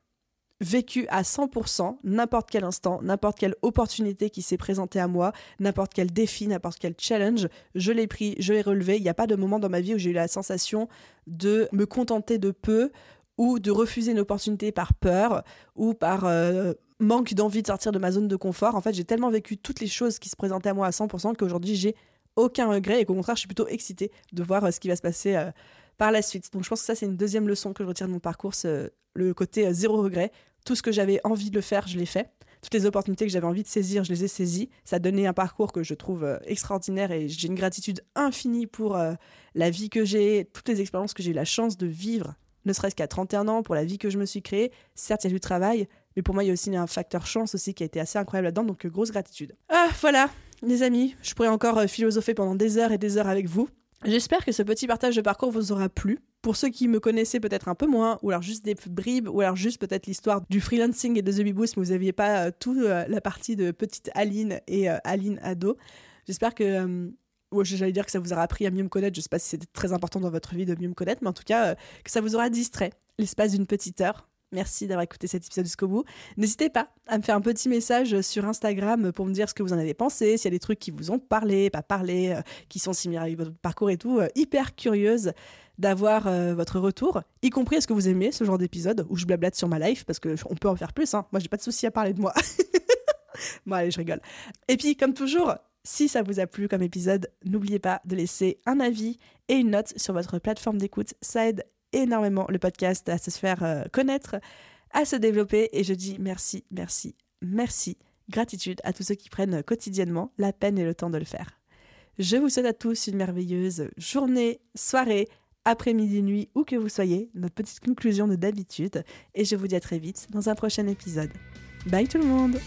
vécu à 100% n'importe quel instant, n'importe quelle opportunité qui s'est présentée à moi, n'importe quel défi, n'importe quel challenge, je l'ai pris, je l'ai relevé. Il n'y a pas de moment dans ma vie où j'ai eu la sensation de me contenter de peu ou de refuser une opportunité par peur ou par euh, manque d'envie de sortir de ma zone de confort. En fait, j'ai tellement vécu toutes les choses qui se présentaient à moi à 100% qu'aujourd'hui, j'ai aucun regret et qu'au contraire, je suis plutôt excitée de voir euh, ce qui va se passer euh, par la suite. Donc, je pense que ça, c'est une deuxième leçon que je retire de mon parcours, le côté euh, zéro regret. Tout ce que j'avais envie de le faire, je l'ai fait. Toutes les opportunités que j'avais envie de saisir, je les ai saisies. Ça a donné un parcours que je trouve extraordinaire et j'ai une gratitude infinie pour la vie que j'ai, toutes les expériences que j'ai eu la chance de vivre, ne serait-ce qu'à 31 ans, pour la vie que je me suis créée. Certes, il y a du travail, mais pour moi, il y a aussi un facteur chance aussi qui a été assez incroyable là-dedans, donc euh, grosse gratitude. Ah, voilà, les amis, je pourrais encore euh, philosopher pendant des heures et des heures avec vous. J'espère que ce petit partage de parcours vous aura plu. Pour ceux qui me connaissaient peut-être un peu moins, ou alors juste des bribes, ou alors juste peut-être l'histoire du freelancing et de The Boost, mais vous n'aviez pas euh, toute la partie de petite Aline et Aline ado. J'espère que j'allais dire que ça vous aura appris à mieux me connaître. Je sais pas si c'était très important dans votre vie de mieux me connaître, mais en tout cas, que ça vous aura distrait l'espace d'une petite heure Merci d'avoir écouté cet épisode jusqu'au bout. N'hésitez pas à me faire un petit message sur Instagram pour me dire ce que vous en avez pensé, s'il y a des trucs qui vous ont parlé, pas parlé, euh, qui sont similaires à votre parcours et tout. Euh, hyper curieuse d'avoir euh, votre retour, y compris est-ce que vous aimez ce genre d'épisode où je blablate sur ma life, parce qu'on peut en faire plus. Hein. Moi, j'ai pas de souci à parler de moi. bon, allez, je rigole. Et puis, comme toujours, si ça vous a plu comme épisode, n'oubliez pas de laisser un avis et une note sur votre plateforme d'écoute. Ça aide énormément le podcast à se faire euh, connaître, à se développer. Et je dis merci, merci, merci. Gratitude à tous ceux qui prennent quotidiennement la peine et le temps de le faire. Je vous souhaite à tous une merveilleuse journée, soirée, après-midi, nuit, où que vous soyez, notre petite conclusion de d'habitude. Et je vous dis à très vite dans un prochain épisode. Bye tout le monde